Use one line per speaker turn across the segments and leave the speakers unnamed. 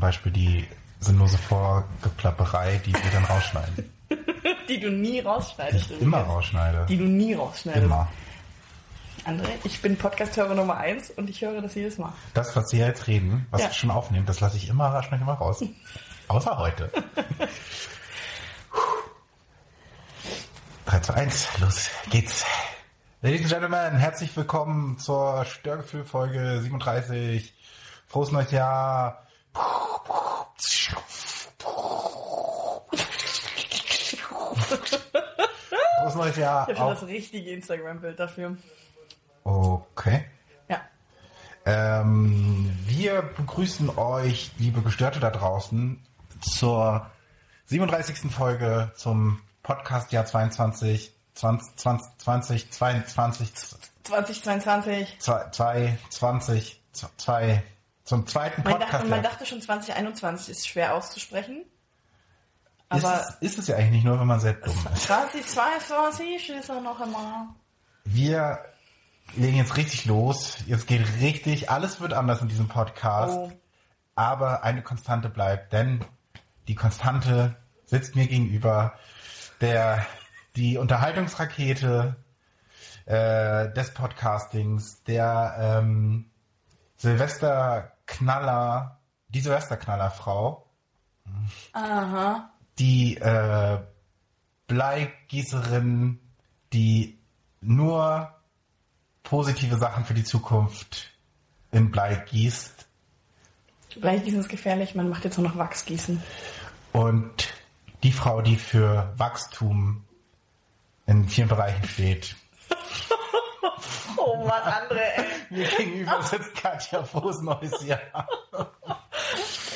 Zum Beispiel die sinnlose Vorgeplapperei, die wir dann rausschneiden.
Die du nie rausschneidest.
Ich immer rausschneide.
Die du nie rausschneidest.
Immer.
André, ich bin Podcast-Hörer Nummer eins und ich höre das jedes Mal.
Das, was wir jetzt reden, was
Ja.
wir schon aufnehmen, das lasse ich immer, schneide immer raus. Außer heute. 3 zu 1, los geht's. Ladies and Gentlemen, herzlich willkommen zur Störgefühl-Folge 37. Frohes neues Jahr. Frohes neues Jahr.
Ich habe das richtige Instagram-Bild dafür.
Okay.
Ja.
Ähm, wir begrüßen euch, liebe Gestörte da draußen, zur 37. Folge zum Podcast Jahr 22, 20, 20, 20 22,
2022.
2, 20, 2, zum zweiten
Man dachte,
Podcast.
man dachte schon 2021 ist schwer auszusprechen.
ist,
Aber
es, ist es ja eigentlich nicht nur, wenn man selbst dumm ist.
2022 ist er noch immer.
Wir legen jetzt richtig los. Jetzt geht richtig, alles wird anders in diesem Podcast.
Oh.
aber eine Konstante bleibt, denn die Konstante sitzt mir gegenüber, der die Unterhaltungsrakete äh, des Podcastings, der ähm, Silvesterknaller, die Silvesterknallerfrau,
Aha.
die äh, Bleigießerin, die nur positive Sachen für die Zukunft in Blei gießt
Bleichgießen ist gefährlich, man macht jetzt nur noch Wachsgießen.
Und die Frau, die für Wachstum in vielen Bereichen steht.
Oh André, ey.
Mir gegenüber sitzt Katja Frohes Neues Jahr.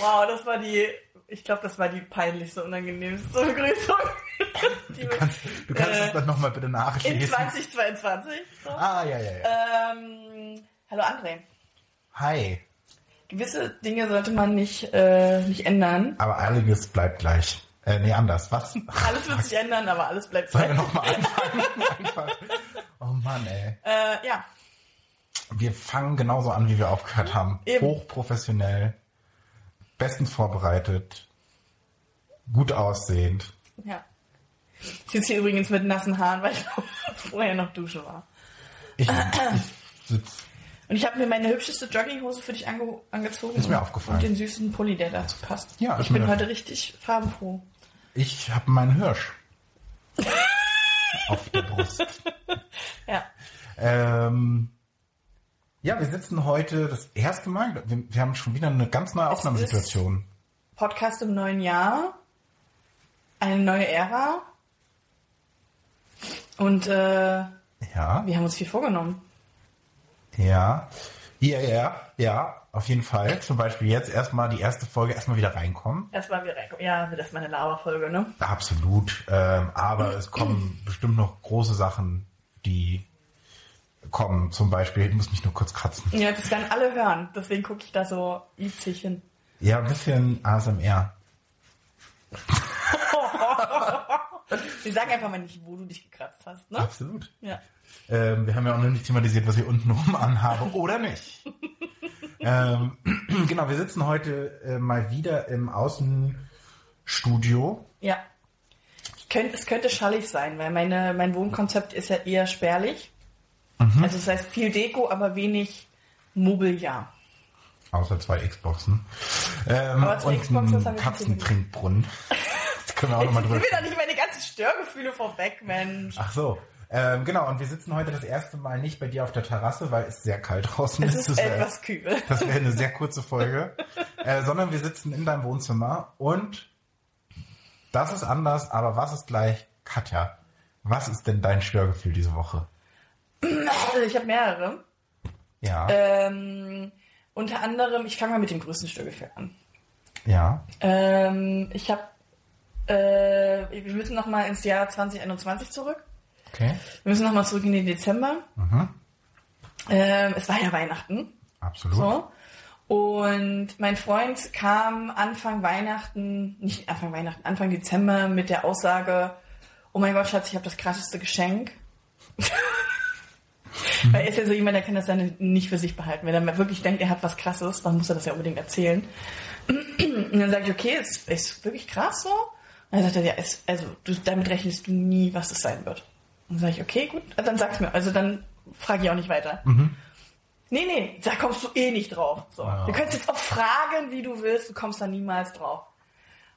Wow, das war die, ich glaube, das war die peinlichste, unangenehmste Begrüßung.
Du kannst, du kannst
Äh,
es dann nochmal bitte
in
nachlesen.
2022. So.
Ah, ja, ja, ja.
Ähm, hallo André.
Hi.
Gewisse Dinge sollte man nicht, äh, nicht ändern.
Aber einiges bleibt gleich. Äh, nee, anders. Was?
Alles wird sich ändern, aber alles bleibt
Sollen wir
gleich.
nochmal anfangen? Einfach. Oh Mann, ey.
Äh, ja,
Wir fangen genauso an, wie wir aufgehört haben.
Eben.
Hochprofessionell. Bestens vorbereitet. Gut aussehend.
ja. Ich sitze hier übrigens mit nassen Haaren, weil ich vorher noch duschen war.
Ich, ich sitz
Und ich habe mir meine hübscheste Jogginghose für dich ange angezogen.
Ist mir aufgefallen.
Und den süßen Pulli, der dazu passt.
Ja,
ich bin
mir-
heute richtig farbenfroh.
Ich habe meinen Hirsch auf der Brust.
Ja.
Ähm, ja, wir sitzen heute das erste Mal. Wir, wir haben schon wieder eine ganz neue
Es
Aufnahmesituation.
Podcast im neuen Jahr. Eine neue Ära. Und äh,
Ja,
wir haben uns viel vorgenommen.
ja, ja, ja, ja, auf jeden Fall. Zum Beispiel jetzt erstmal die erste Folge erstmal wieder reinkommen.
Erstmal wieder reinkommen. Ja, das ist meine Laberfolge, ne?
Absolut. Ähm, aber es kommen bestimmt noch große Sachen, die kommen. Zum Beispiel, ich muss mich nur kurz kratzen.
Ja, das werden alle hören. Deswegen gucke ich da so witzig hin.
Ja, ein bisschen ASMR.
Wir sagen einfach mal nicht, wo du dich gekratzt hast, ne?
Absolut.
Ja.
Ähm, wir haben ja auch noch nicht thematisiert, was ich unten rum anhabe oder nicht. ähm, genau, wir sitzen heute äh, mal wieder im Außenstudio.
Ja. Könnt, es könnte schallig sein, weil meine, mein Wohnkonzept ist ja eher spärlich.
Mhm.
Also das heißt viel Deko, aber wenig Mobiliar.
Außer zwei Xboxen. Ähm,
Aber zwei
und
Xboxen,
ein
ich
Katzentrinkbrunnen. Das können wir auch nochmal drüber
mir doch nicht meine ganzen Störgefühle vorweg, Mensch.
Ach so. Ähm, genau, und wir sitzen heute das erste Mal nicht bei dir auf der Terrasse, weil es sehr kalt draußen
Es
ist.
ist
Das wär-
etwas kühl.
Das wäre eine sehr kurze Folge. äh, sondern wir sitzen in deinem Wohnzimmer und das ist anders, aber was ist gleich? Katja, was ist denn dein Störgefühl diese Woche?
Also ich habe mehrere.
Ja,
Ähm, unter anderem, ich fange mal mit dem größten Störgefühl an.
ja,
Ähm, ich habe, äh, wir müssen noch mal ins Jahr 2021 zurück.
okay,
Wir müssen noch mal zurück in den Dezember.
mhm.
Ähm, es war ja Weihnachten.
absolut.
So. Und mein Freund kam Anfang Weihnachten, nicht Anfang Weihnachten, Anfang Dezember mit der Aussage, oh mein Gott, Schatz, ich habe das krasseste Geschenk. Weil er ist ja so jemand, der kann das dann nicht für sich behalten. Wenn er mal wirklich denkt, er hat was krasses, dann muss er das ja unbedingt erzählen. Und dann sage ich, okay, ist, ist wirklich krass so? Und dann sagt er, ja, ist, also du, damit rechnest du nie, was es sein wird. Und dann sage ich, okay, gut, dann sag's mir. Also dann frage ich auch nicht weiter. Nee, nee, da kommst du eh nicht drauf. So.
Ja.
Du kannst jetzt auch fragen, wie du willst, du kommst da niemals drauf.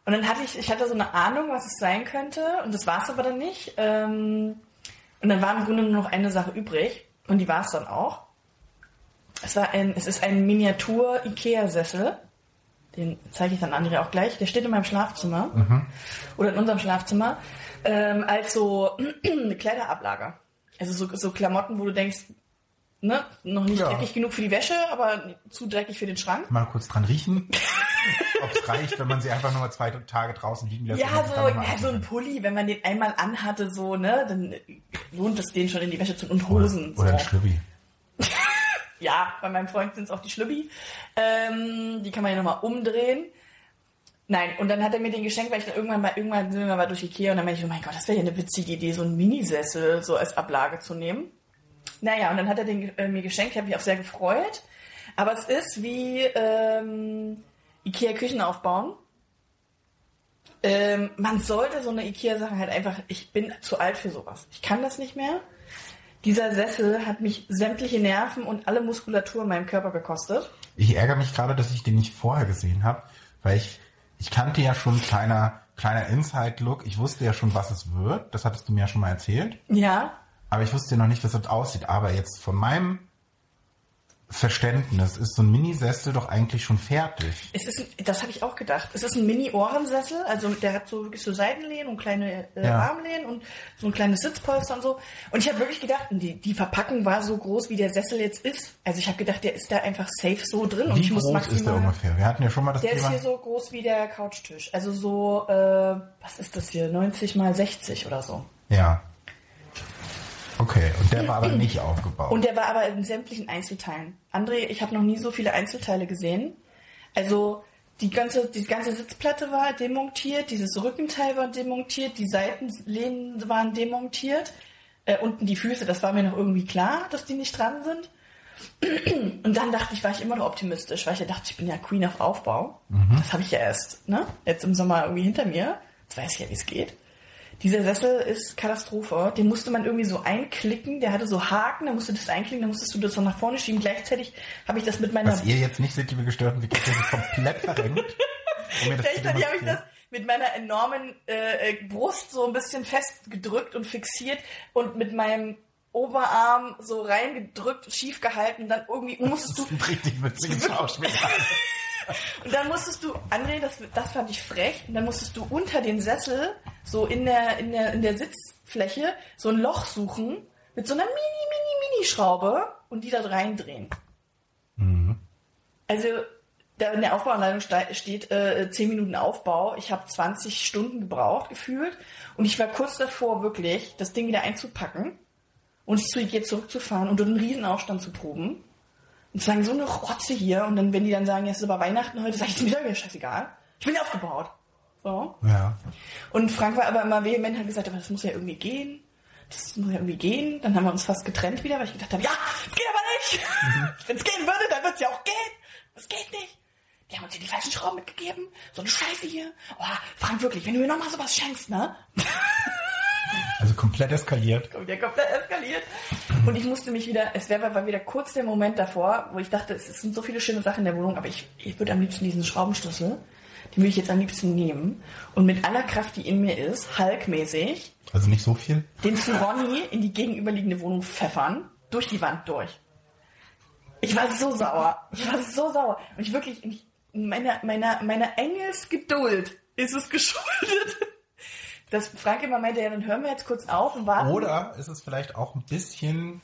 Und dann hatte ich, ich hatte so eine Ahnung, was es sein könnte, und das war es aber dann nicht. Ähm, und dann war im Grunde nur noch eine Sache übrig, und die war es dann auch. Es war ein, es ist ein Miniatur-Ikea-Sessel. Den zeige ich dann André auch gleich. Der steht in meinem Schlafzimmer. Oder in unserem Schlafzimmer. Ähm, als so eine Kleiderablager. Also so, so Klamotten, wo du denkst, ne, noch nicht
Ja.
dreckig genug für die Wäsche, aber zu dreckig für den Schrank.
Mal kurz dran riechen, ob es reicht, wenn man sie einfach nur mal zwei Tage draußen liegen lässt.
Ja, so, ja, so ein Pulli, wenn man den einmal anhatte, so, ne, dann lohnt es den schon in die Wäsche zu tun. Und. Hosen.
Oder, oder ein
so.
Schlüppi.
Ja, bei meinem Freund sind es auch die Schlübbi. Ähm, die kann man ja nochmal umdrehen. Nein, und dann hat er mir den geschenkt, weil ich dann irgendwann mal, irgendwann sind wir mal durch Ikea und dann meinte ich, oh mein Gott, das wäre ja eine witzige Idee, so einen Minisessel so als Ablage zu nehmen. Naja, und dann hat er den äh, mir geschenkt, ich habe mich auch sehr gefreut. Aber es ist wie ähm, Ikea Küchen aufbauen. Ähm, man sollte so eine Ikea-Sache halt einfach, ich bin zu alt für sowas. Ich kann das nicht mehr. Dieser Sessel hat mich sämtliche Nerven und alle Muskulatur in meinem Körper gekostet.
Ich ärgere mich gerade, dass ich den nicht vorher gesehen habe, weil ich, ich kannte ja schon kleiner, kleiner Inside-Look. Ich wusste ja schon, was es wird. Das hattest du mir ja schon mal erzählt.
Ja,
Aber ich wusste noch nicht, wie es aussieht. Aber jetzt von meinem Verständnis ist so ein Minisessel doch eigentlich schon fertig.
es ist, ein- das habe ich auch gedacht. Es ist ein Mini-Ohrensessel, also der hat so wirklich so Seitenlehnen und kleine äh,
Ja.
Armlehnen und so ein kleines Sitzpolster und so. Und ich habe wirklich gedacht, die, die Verpackung war so groß, wie der Sessel jetzt ist. Also ich habe gedacht, der ist da einfach safe so drin und
Wie
ich muss
groß
maximal.
ist der ungefähr? Wir hatten ja schon mal das
Der ist
Thema.
hier so groß wie der Couchtisch. Also so, äh, was ist das hier? 90 mal 60 oder so.
ja. Okay, und der war aber nicht aufgebaut.
Und der war aber in sämtlichen Einzelteilen. André, ich habe noch nie so viele Einzelteile gesehen. Also die ganze, die ganze Sitzplatte war demontiert, dieses Rückenteil war demontiert, die Seitenlehnen waren demontiert, äh, unten die Füße, das war mir noch irgendwie klar, dass die nicht dran sind. Und dann dachte ich, war ich immer noch optimistisch, weil ich ja dachte, ich bin ja Queen of Aufbau. Das habe ich ja erst, ne? Jetzt im Sommer irgendwie hinter mir. Jetzt weiß ich ja, wie es geht. Dieser Sessel ist Katastrophe. Den musste man irgendwie so einklicken. Der hatte so Haken, da musst du das einklicken, dann musstest du das so nach vorne schieben. Gleichzeitig habe ich das mit meiner
Was ihr jetzt nicht seht, liebe Gestörten, wie sich komplett verrenkt. Um
Gleichzeitig habe ich das mit meiner enormen äh, Brust so ein bisschen festgedrückt und fixiert und mit meinem Oberarm so reingedrückt, schief gehalten. Dann irgendwie musstest
Das
du
ist ein richtig witziges Schauspiel.
Und dann musstest du, André, das, das fand ich frech, und dann musstest du unter den Sessel, so in der, in der, in der Sitzfläche, so ein Loch suchen, mit so einer mini, mini, mini Schraube und die da reindrehen. Also, da in der Aufbauanleitung ste- steht äh, 10 Minuten Aufbau. Ich habe 20 Stunden gebraucht, gefühlt. Und ich war kurz davor, wirklich das Ding wieder einzupacken und es zu Ikea zurückzufahren und dort einen Riesenaufstand zu proben. Und zu sagen, so eine Rotze hier. Und dann, wenn die dann sagen, es ist aber Weihnachten heute, sag ich, ist mir doch scheißegal. Ich bin aufgebaut. So.
Ja.
Und Frank war aber immer vehement, hat gesagt, aber das muss ja irgendwie gehen. Das muss ja irgendwie gehen. Dann haben wir uns fast getrennt wieder, weil ich gedacht habe, ja, es geht aber nicht. Wenn es gehen würde, dann wird es ja auch gehen. Das geht nicht. Die haben uns hier die falschen Schrauben mitgegeben. So eine Scheiße hier. Oh, Frank, wirklich, wenn du mir nochmal sowas schenkst, ne?
Also komplett eskaliert.
Ja komplett eskaliert. Und ich musste mich wieder, es wäre war wieder kurz der Moment davor, wo ich dachte, es sind so viele schöne Sachen in der Wohnung, aber ich, ich würde am liebsten diesen Schraubenschlüssel, den würde ich jetzt am liebsten nehmen und mit aller Kraft, die in mir ist, Hulk-mäßig,
Also nicht so viel.
den zu Ronny in die gegenüberliegende Wohnung pfeffern, durch die Wand durch. Ich war so sauer. Ich war so sauer. Und ich wirklich, ich, meiner, meiner, meiner Engelsgeduld ist es geschuldet. Dass Frank immer meinte, ja, dann hören wir jetzt kurz auf und warten.
Oder ist es vielleicht auch ein bisschen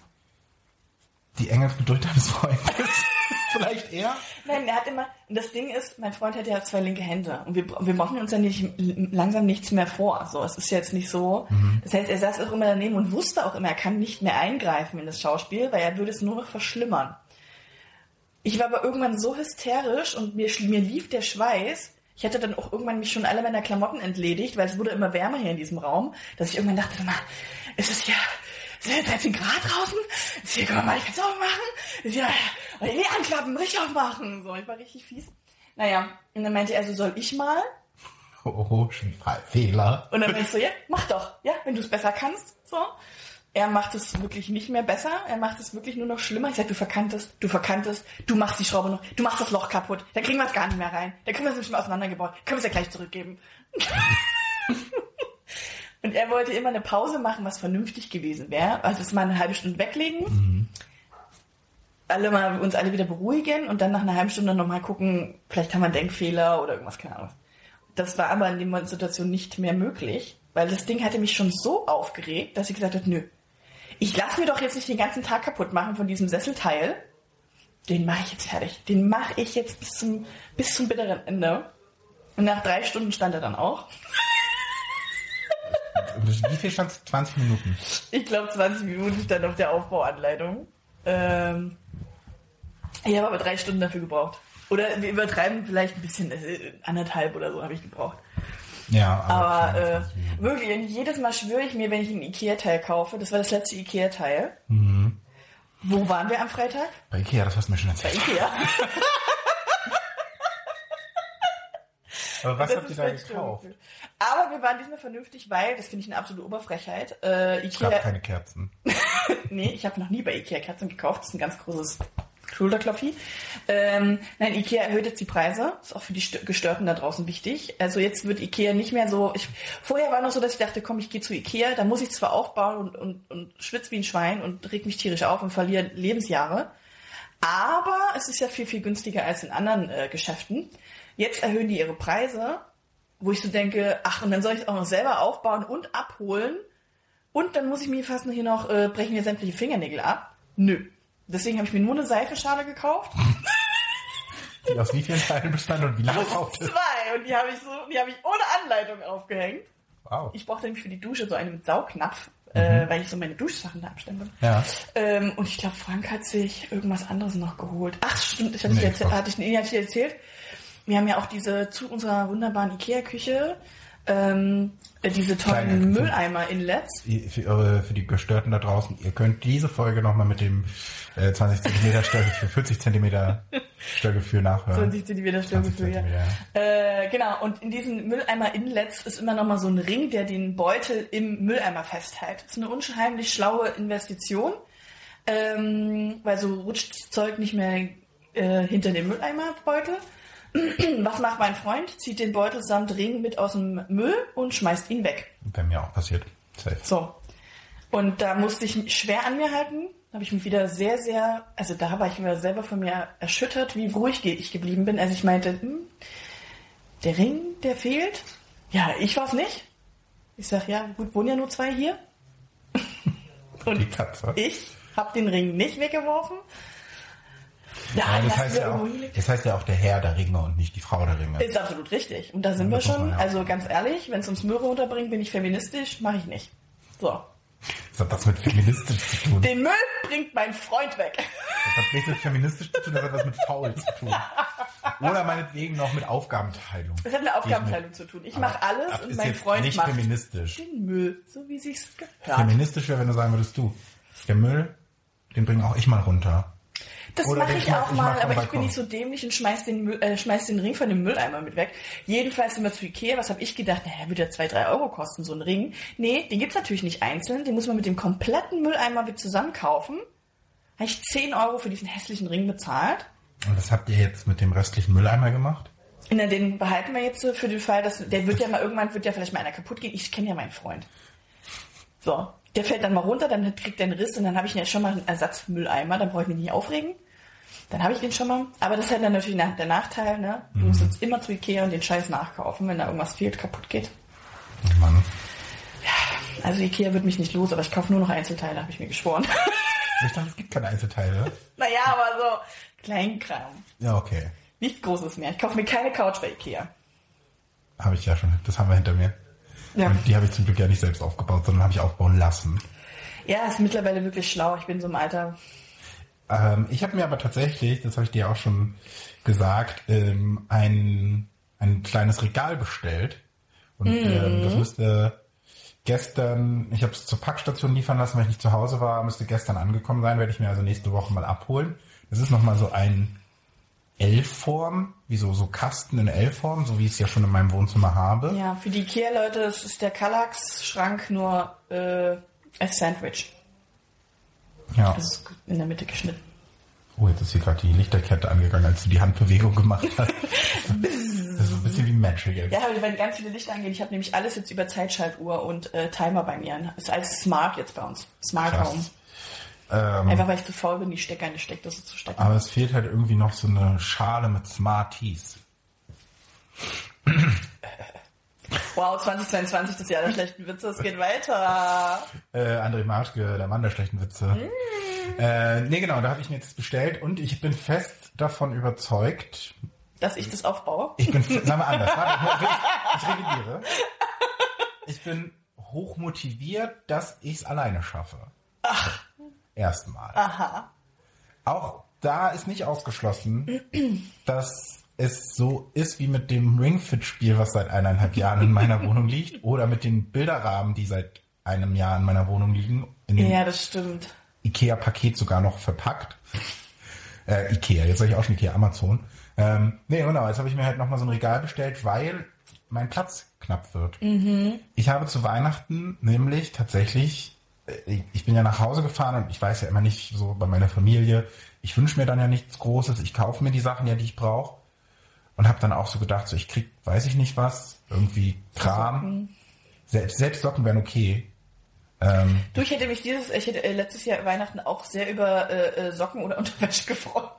die Engelsgeduld deines Freundes? vielleicht eher?
Nein, er hat immer, und das Ding ist, mein Freund hat ja zwei linke Hände und wir, wir machen uns ja nicht langsam nichts mehr vor. So, es ist jetzt nicht so. Das heißt, er saß auch immer daneben und wusste auch immer, er kann nicht mehr eingreifen in das Schauspiel, weil er würde es nur noch verschlimmern. Ich war aber irgendwann so hysterisch und mir, mir lief der Schweiß. Ich hatte dann auch irgendwann mich schon alle meiner Klamotten entledigt, weil es wurde immer wärmer hier in diesem Raum, dass ich irgendwann dachte, es ist ja, es ist ja 13 Grad draußen. Ist hier, kann man mal die Fenster aufmachen. Ist ja, oder die anklappen, richtig aufmachen. So, ich war richtig fies. Naja, und dann meinte er, so soll ich mal.
Oh, Fehler.
Und dann meinte ich so, ja, mach doch, ja, wenn du es besser kannst. So. Er macht es wirklich nicht mehr besser, er macht es wirklich nur noch schlimmer. Ich sag, du verkanntest, du verkanntest, du machst die Schraube noch, du machst das Loch kaputt, dann kriegen wir es gar nicht mehr rein. Dann können wir es nicht mehr auseinandergebaut, können wir es ja gleich zurückgeben. und er wollte immer eine Pause machen, was vernünftig gewesen wäre. Also das mal eine halbe Stunde weglegen, mhm. alle mal uns alle wieder beruhigen und dann nach einer halben Stunde nochmal gucken, vielleicht haben wir einen Denkfehler oder irgendwas, keine Ahnung. Das war aber in der Situation nicht mehr möglich, weil das Ding hatte mich schon so aufgeregt, dass ich gesagt habe, nö, ich lasse mir doch jetzt nicht den ganzen Tag kaputt machen von diesem Sesselteil. Den mache ich jetzt fertig. Den mache ich jetzt bis zum, bis zum bitteren Ende. Und nach drei Stunden stand er dann auch.
Wie viel stand es? 20 Minuten?
Ich glaube 20 Minuten stand auf der Aufbauanleitung. Ähm, ich habe aber drei Stunden dafür gebraucht. Oder wir übertreiben vielleicht ein bisschen, äh, anderthalb oder so habe ich gebraucht.
Ja,
aber, aber äh, wirklich, jedes Mal schwöre ich mir, wenn ich ein Ikea-Teil kaufe, das war das letzte Ikea-Teil. Mhm. Wo waren wir am Freitag?
Bei Ikea, das hast du mir schon erzählt.
Bei Ikea.
aber was habt ihr da gekauft?
Aber wir waren diesmal vernünftig, weil, das finde ich eine absolute Oberfrechheit, äh, Ikea... Es
gab keine Kerzen.
nee, ich habe noch nie bei Ikea Kerzen gekauft. Das ist ein ganz großes Schulterklopfi. Ähm, nein, Ikea erhöht jetzt die Preise. Ist auch für die Gestörten da draußen wichtig. Also jetzt wird Ikea nicht mehr so. Ich, vorher war noch so, dass ich dachte, komm, ich gehe zu Ikea. Da muss ich zwar aufbauen und, und, und schwitze wie ein Schwein und reg mich tierisch auf und verliere Lebensjahre. Aber es ist ja viel, viel günstiger als in anderen äh, Geschäften. Jetzt erhöhen die ihre Preise, wo ich so denke, ach, und dann soll ich es auch noch selber aufbauen und abholen. Und dann muss ich mir fast noch hier noch, äh, brechen mir sämtliche Fingernägel ab. Nö. Deswegen habe ich mir nur eine Seifenschale gekauft.
Die aus wie vielen Teilen bestand und wie lange
braucht? Zwei. Und die habe ich so, die habe ich ohne Anleitung aufgehängt. Wow. Ich brauchte nämlich für die Dusche so eine mit Saugnapf, äh, mhm. äh, weil ich so meine Duschsachen da abstempel.
Ja.
Ähm, und ich glaube, Frank hat sich irgendwas anderes noch geholt. Ach, stimmt, ich hatte nee, erzählt, hatte ich, nee, hatte ich erzählt. Wir haben ja auch diese zu unserer wunderbaren Ikea-Küche ähm, äh, diese tollen Mülleimer-Inlets.
Für, für, die Gestörten da draußen, ihr könnt diese Folge nochmal mit dem äh, 20 cm Störgefühl, 40 cm Störgefühl nachhören.
20 cm Störgefühl, ja. Äh, genau, und in diesen Mülleimer-Inlets ist immer nochmal so ein Ring, der den Beutel im Mülleimer festhält. Das ist eine unheimlich schlaue Investition, ähm, weil so rutscht das Zeug nicht mehr äh, hinter den Mülleimerbeutel. Was macht mein Freund? Zieht den Beutel samt Ring mit aus dem Müll und schmeißt ihn weg.
Bei mir auch passiert.
Safe. So. Und da musste ich schwer an mir halten. Da habe ich mich wieder sehr, sehr, also da war ich wieder selber von mir erschüttert, wie ruhig ich geblieben bin. Also ich meinte, hm, der Ring, der fehlt. Ja, ich war's nicht. Ich sag, ja, gut, wohnen ja nur zwei hier.
Und Die Katze.
ich habe den Ring nicht weggeworfen,
ja, das, heißt ja auch, das heißt ja auch der Herr der Ringe und nicht die Frau der Ringe.
Ist absolut richtig. Und da sind wir schon. Also ganz ehrlich, wenn es ums Müll runterbringt, bin ich feministisch, mache ich nicht. So.
Was hat das mit feministisch zu tun?
Den Müll bringt mein Freund weg.
Das hat nichts mit feministisch zu tun, das hat was mit faul zu tun. Oder meinetwegen noch mit Aufgabenteilung.
Das hat mit Aufgabenteilung zu tun. Ich mache alles und mein Freund
nicht
macht
feministisch.
den Müll, so wie sich's gehört.
Feministisch wäre, wenn du sagen würdest, du, der Müll, den bringe auch ich mal runter.
Das mache ich auch mal, aber ich bin nicht so dämlich und schmeiß den, Müll, äh, schmeiß den Ring von dem Mülleimer mit weg. Jedenfalls sind wir zu Ikea. Was habe ich gedacht? Naja, wird ja zwei, drei Euro kosten, so ein Ring. Nee, den gibt's natürlich nicht einzeln. Den muss man mit dem kompletten Mülleimer wieder zusammen kaufen. Habe ich 10 Euro für diesen hässlichen Ring bezahlt.
Und was habt ihr jetzt mit dem restlichen Mülleimer gemacht?
Na, den behalten wir jetzt für den Fall, dass der wird ja mal irgendwann wird ja vielleicht mal einer kaputt gehen. Ich kenne ja meinen Freund. So, der fällt dann mal runter, dann kriegt der einen Riss und dann habe ich ja schon mal einen Ersatzmülleimer, dann brauche ich mich nicht aufregen. Dann habe ich den schon mal. Aber das ist halt dann natürlich der Nachteil, ne? Du musst mhm. jetzt immer zu Ikea und den Scheiß nachkaufen, wenn da irgendwas fehlt, kaputt geht.
Oh Mann.
Ja, also Ikea wird mich nicht los, aber ich kaufe nur noch Einzelteile, habe ich mir geschworen.
Ich dachte, es gibt keine Einzelteile.
naja, aber so Kleinkram.
Ja, okay.
Nichts Großes mehr. Ich kaufe mir keine Couch bei Ikea.
Habe ich ja schon. Das haben wir hinter mir. Ja. Und die habe ich zum Glück ja nicht selbst aufgebaut, sondern habe ich aufbauen lassen.
Ja, ist mittlerweile wirklich schlau. Ich bin so im Alter.
Ähm, ich habe mir aber tatsächlich, das habe ich dir auch schon gesagt, ähm, ein, ein kleines Regal bestellt. Und mm. ähm, das müsste gestern, ich habe es zur Packstation liefern lassen, weil ich nicht zu Hause war, müsste gestern angekommen sein, werde ich mir also nächste Woche mal abholen. Das ist nochmal so ein L-Form, wie so, so Kasten in L-Form, so wie ich es ja schon in meinem Wohnzimmer habe.
Ja, für die Ikea-Leute, das ist der Kallax-Schrank nur äh, als Sandwich.
Ja.
Das ist in der Mitte geschnitten.
Oh, jetzt ist hier gerade die Lichterkette angegangen, als du die Handbewegung gemacht hast. das ist so ein bisschen wie Magic. Jetzt.
Ja, aber wenn ganz viele Lichter angehen, ich habe nämlich alles jetzt über Zeitschaltuhr und äh, Timer bei mir. Ist alles smart jetzt bei uns. Smart
Krass.
Home.
Ähm,
Einfach weil ich zu faul bin, die Stecker in die Steckdose zu stecken.
aber es fehlt halt irgendwie noch so eine Schale mit Smarties.
Wow, 2022, das Jahr der schlechten Witze, es geht weiter.
Äh, André Marschke, der Mann der schlechten Witze. Äh, nee, genau, da habe ich mir jetzt bestellt und ich bin fest davon überzeugt,
Dass ich das aufbaue.
ich bin, sagen wir anders, warte, ich, ich revidiere. Ich bin hochmotiviert, dass ich es alleine schaffe. Ach. Erstmal.
Aha.
Auch da ist nicht ausgeschlossen, dass es so ist wie mit dem Ringfit-Spiel, was seit eineinhalb Jahren in meiner Wohnung liegt, oder mit den Bilderrahmen, die seit einem Jahr in meiner Wohnung liegen, in dem
Ja, das stimmt.
Ikea-Paket sogar noch verpackt. Äh, Ikea, jetzt sage ich auch schon Ikea, Amazon. Ähm, nee, genau, jetzt habe ich mir halt nochmal so ein Regal bestellt, weil mein Platz knapp wird. Ich habe zu Weihnachten nämlich tatsächlich, äh, ich bin ja nach Hause gefahren und ich weiß ja immer nicht so bei meiner Familie, ich wünsche mir dann ja nichts Großes, ich kaufe mir die Sachen ja, die ich brauche. Und habe dann auch so gedacht, so ich krieg, weiß ich nicht was, irgendwie Kram. Selbst, selbst Socken wären okay. Ähm,
Du, ich hätte mich dieses, ich hätte äh, letztes Jahr Weihnachten auch sehr über äh, äh, Socken oder Unterwäsche gefreut.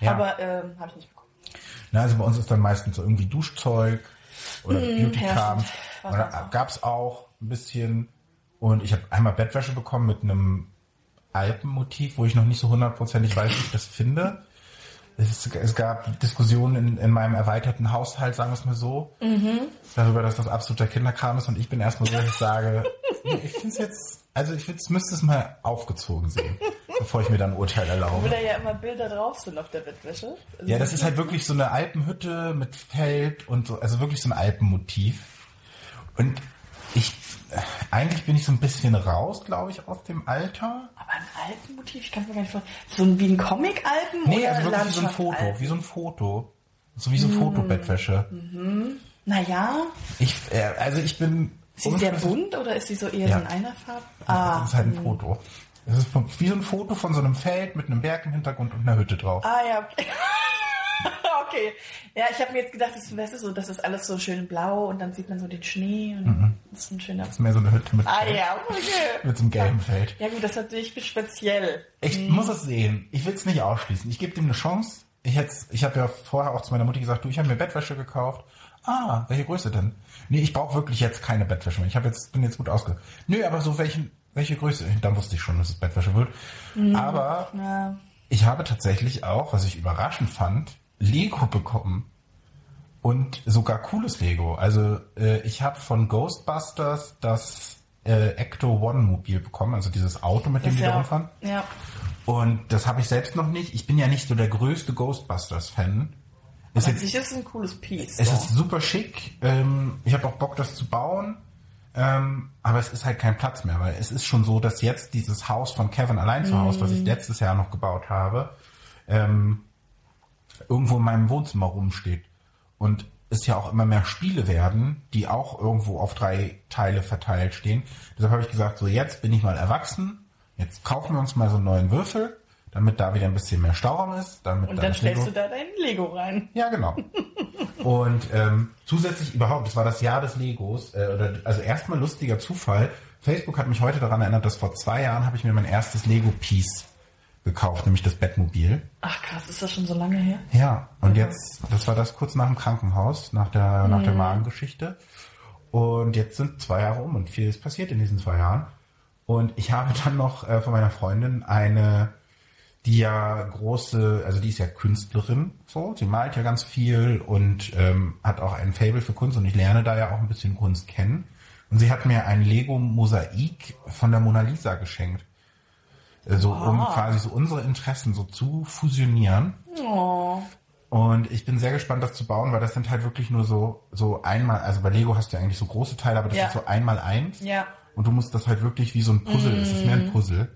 Ja.
Aber ähm, habe ich nicht bekommen.
Na, also bei uns ist dann meistens so irgendwie Duschzeug oder Beauty-Kram.
ja,
gab's auch ein bisschen. Und ich habe einmal Bettwäsche bekommen mit einem Alpenmotiv, wo ich noch nicht so hundertprozentig weiß, wie ich das finde. Es, es gab Diskussionen in, in meinem erweiterten Haushalt, sagen wir es mal so, darüber, dass das absoluter Kinderkram ist. Und ich bin erstmal so, dass ich sage, ich finde es jetzt, also ich find's, müsste es mal aufgezogen sehen, bevor ich mir dann ein Urteil erlaube.
Wo da ja immer Bilder drauf sind auf der Bettwäsche. Also
Ja, das ist halt wirklich so eine Alpenhütte mit Feld und so, also wirklich so ein Alpenmotiv. Und ich, äh, eigentlich bin ich so ein bisschen raus, glaube ich, aus dem Alter.
Aber ein Alpenmotiv, ich kann es mir gar nicht vorstellen. So ein, wie ein Comic-Alpen
Nee,
oder
also wirklich wie so ein Foto,
Alpen?
wie so ein Foto. So wie so Fotobettwäsche.
Naja,
Ich, äh, also ich bin...
ist sie sehr bunt oder ist sie so eher
Ja.
so in einer Farbe?
Das
Ah,
ist halt ein Foto. Das ist wie so ein Foto von so einem Feld mit einem Berg im Hintergrund und einer Hütte drauf.
ah ja, okay. okay. Ja, ich habe mir jetzt gedacht, das, weißt du, so, das ist alles so schön blau und dann sieht man so den Schnee und das ist ein schöner...
Das ist mehr so eine Hütte mit,
Ah ja, okay.
mit so einem gelben Feld.
Ja gut, das ist natürlich speziell.
Ich muss es sehen. Ich will es nicht ausschließen. Ich gebe dem eine Chance. Ich, ich habe ja vorher auch zu meiner Mutti gesagt, du, ich habe mir Bettwäsche gekauft. Ah, welche Größe denn? Nee, ich brauche wirklich jetzt keine Bettwäsche mehr. Ich habe jetzt bin jetzt gut ausge. Nö, aber so welchen welche Größe? Dann wusste ich schon, dass es Bettwäsche wird. Aber
Ja.
ich habe tatsächlich auch, was ich überraschend fand, Lego bekommen. Und sogar cooles Lego. Also äh, ich habe von Ghostbusters das äh, Ecto One Mobil bekommen, also dieses Auto, mit dem
Das
die da
ja,
rumfahren.
ja.
Und das habe ich selbst noch nicht. Ich bin ja nicht so der größte Ghostbusters-Fan. Ist
An
jetzt,
ist es ein cooles Piece.
es
so.
ist super schick. Ähm, ich habe auch Bock, das zu bauen. Ähm, aber es ist halt kein Platz mehr, weil es ist schon so, dass jetzt dieses Haus von Kevin allein zu Hause, was ich
Mhm.
letztes Jahr noch gebaut habe, ähm, irgendwo in meinem Wohnzimmer rumsteht. Und es ja auch immer mehr Spiele werden, die auch irgendwo auf drei Teile verteilt stehen. Deshalb habe ich gesagt, so jetzt bin ich mal erwachsen, jetzt kaufen wir uns mal so einen neuen Würfel, damit da wieder ein bisschen mehr Stauraum ist. Damit
Und
da
dann stellst
Lego-
du da dein Lego rein.
ja, genau. Und ähm, zusätzlich überhaupt, das war das Jahr des Legos, äh, oder also erstmal lustiger Zufall. Facebook hat mich heute daran erinnert, dass vor zwei Jahren habe ich mir mein erstes Lego-Piece gekauft, nämlich das Bettmobil.
Ach krass, ist das schon so lange her?
Ja, und jetzt, das war das kurz nach dem Krankenhaus, nach der, nach der Magengeschichte. Und jetzt sind zwei Jahre um und viel ist passiert in diesen zwei Jahren. Und ich habe dann noch äh, von meiner Freundin eine, die ja große, also die ist ja Künstlerin, so, sie malt ja ganz viel und ähm, hat auch ein Fable für Kunst und ich lerne da ja auch ein bisschen Kunst kennen. Und sie hat mir ein Lego-Mosaik von der Mona Lisa geschenkt. So, um
Ah.
quasi so unsere Interessen so zu fusionieren.
Oh.
Und ich bin sehr gespannt, das zu bauen, weil das sind halt wirklich nur so, so einmal, also bei Lego hast du ja eigentlich so große Teile, aber das
Ja.
sind so einmal eins.
Ja.
und du musst das halt wirklich wie so ein Puzzle, es ist mehr ein Puzzle.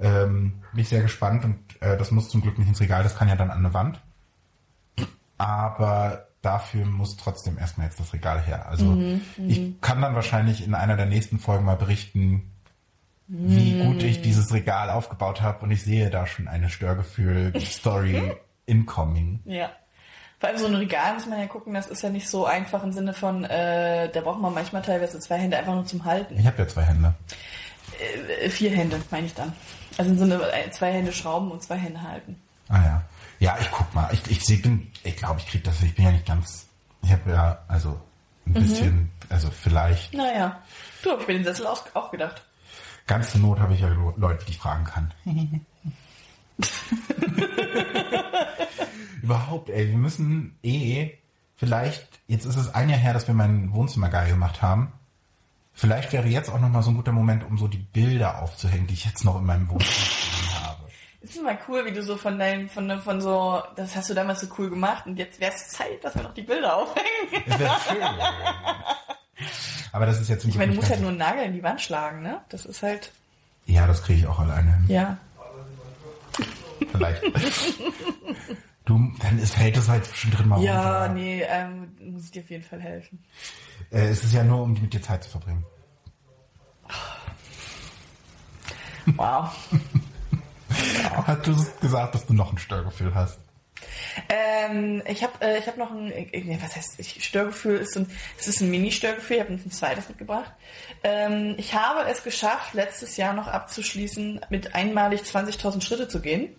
Ähm, bin ich sehr gespannt und äh, das muss zum Glück nicht ins Regal, das kann ja dann an eine Wand. Aber dafür muss trotzdem erstmal jetzt das Regal her. Also ich kann dann wahrscheinlich in einer der nächsten Folgen mal berichten, wie gut ich dieses Regal aufgebaut habe und ich sehe da schon eine Störgefühl-Story incoming.
Ja. Vor allem so ein Regal muss man ja gucken, das ist ja nicht so einfach im Sinne von, äh, da braucht man manchmal teilweise zwei Hände einfach nur zum Halten.
Ich habe ja zwei Hände.
Äh, vier Hände, meine ich dann. Also im Sinne äh, zwei Hände schrauben und zwei Hände halten.
Ah ja. Ja, ich guck mal. Ich, ich, seh- bin, ich glaube, ich krieg das. Ich bin ja nicht ganz. Ich habe ja also ein bisschen, also vielleicht.
Naja. Du, hab ich mir den Sessel auch, auch gedacht.
Ganz zur Not habe ich ja Leute, die ich fragen kann. Überhaupt, ey, wir müssen eh vielleicht. Jetzt ist es ein Jahr her, dass wir mein Wohnzimmer geil gemacht haben. Vielleicht wäre jetzt auch noch mal so ein guter Moment, um so die Bilder aufzuhängen, die ich jetzt noch in meinem Wohnzimmer habe.
Ist mal cool, wie du so von deinem, von, von so, das hast du damals so cool gemacht und jetzt wäre es Zeit, dass wir noch die Bilder aufhängen.
Es wäre schön. Aber das ist jetzt zum
Ich meine, du musst halt nur einen Nagel in die Wand schlagen, ne? Das ist halt,
Ja, das kriege ich auch alleine hin.
ja.
Vielleicht. du, dann ist, fällt es halt zwischendrin mal
Ja,
runter.
nee, ähm, muss ich dir auf jeden Fall helfen.
Äh, es ist ja nur, um mit dir Zeit zu verbringen.
Wow.
Hast du gesagt, dass du noch ein Störgefühl hast?
Ähm, ich habe äh, ich hab noch ein, äh, was heißt, ich, Störgefühl ist ein, es ist ein Mini-Störgefühl, ich habe ein zweites mitgebracht. Ähm, ich habe es geschafft, letztes Jahr noch abzuschließen, mit einmalig 20.000 Schritte zu gehen.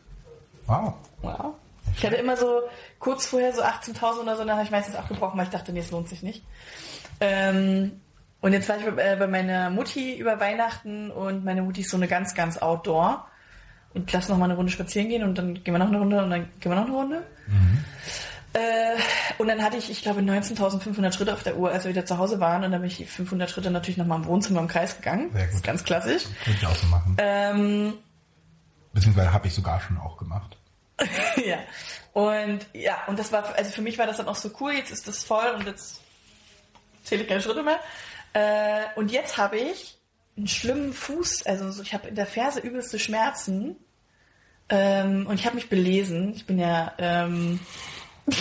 Wow.
Wow. Ich hatte immer so kurz vorher so 18.000 oder so, dann habe ich meistens abgebrochen, weil ich dachte, nee, es lohnt sich nicht. Ähm, und jetzt war ich bei, äh, bei meiner Mutti über Weihnachten und meine Mutti ist so eine ganz, ganz Outdoor. Und lass noch mal eine Runde spazieren gehen und dann gehen wir noch eine Runde und dann gehen wir noch eine Runde. Äh, und dann hatte ich, ich glaube, 19.500 Schritte auf der Uhr, als wir wieder zu Hause waren. Und dann bin ich die 500 Schritte natürlich noch mal im Wohnzimmer im Kreis gegangen.
Sehr gut.
Das ist ganz klassisch.
Würde ich auch so machen.
Ähm,
Beziehungsweise habe ich sogar schon auch gemacht.
ja. Und ja, und das war, also für mich war das dann auch so cool, jetzt ist das voll und jetzt zähle ich keine Schritte mehr. Äh, und jetzt habe ich einen schlimmen Fuß, also so, ich habe in der Ferse übelste Schmerzen. Ähm, und ich habe mich belesen. Ich bin ja ähm,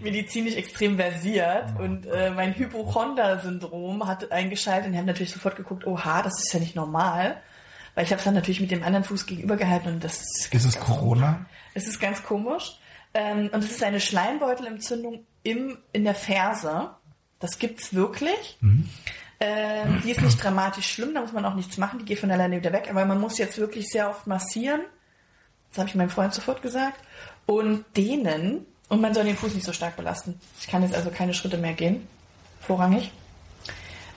medizinisch extrem versiert und äh, mein Hypochonder-Syndrom hat eingeschaltet und ich habe natürlich sofort geguckt, oha, das ist ja nicht normal. Weil ich habe es dann natürlich mit dem anderen Fuß gegenüber gehalten und das ist,
Ist es Corona?
es ist ganz komisch. Ähm, und es ist eine Schleimbeutelentzündung im, in der Ferse. Das gibt's wirklich. Ähm, die ist nicht dramatisch schlimm, da muss man auch nichts machen, die geht von alleine wieder weg. Aber man muss jetzt wirklich sehr oft massieren. Das habe ich meinem Freund sofort gesagt. Und dehnen. Und man soll den Fuß nicht so stark belasten. Ich kann jetzt also keine Schritte mehr gehen. Vorrangig.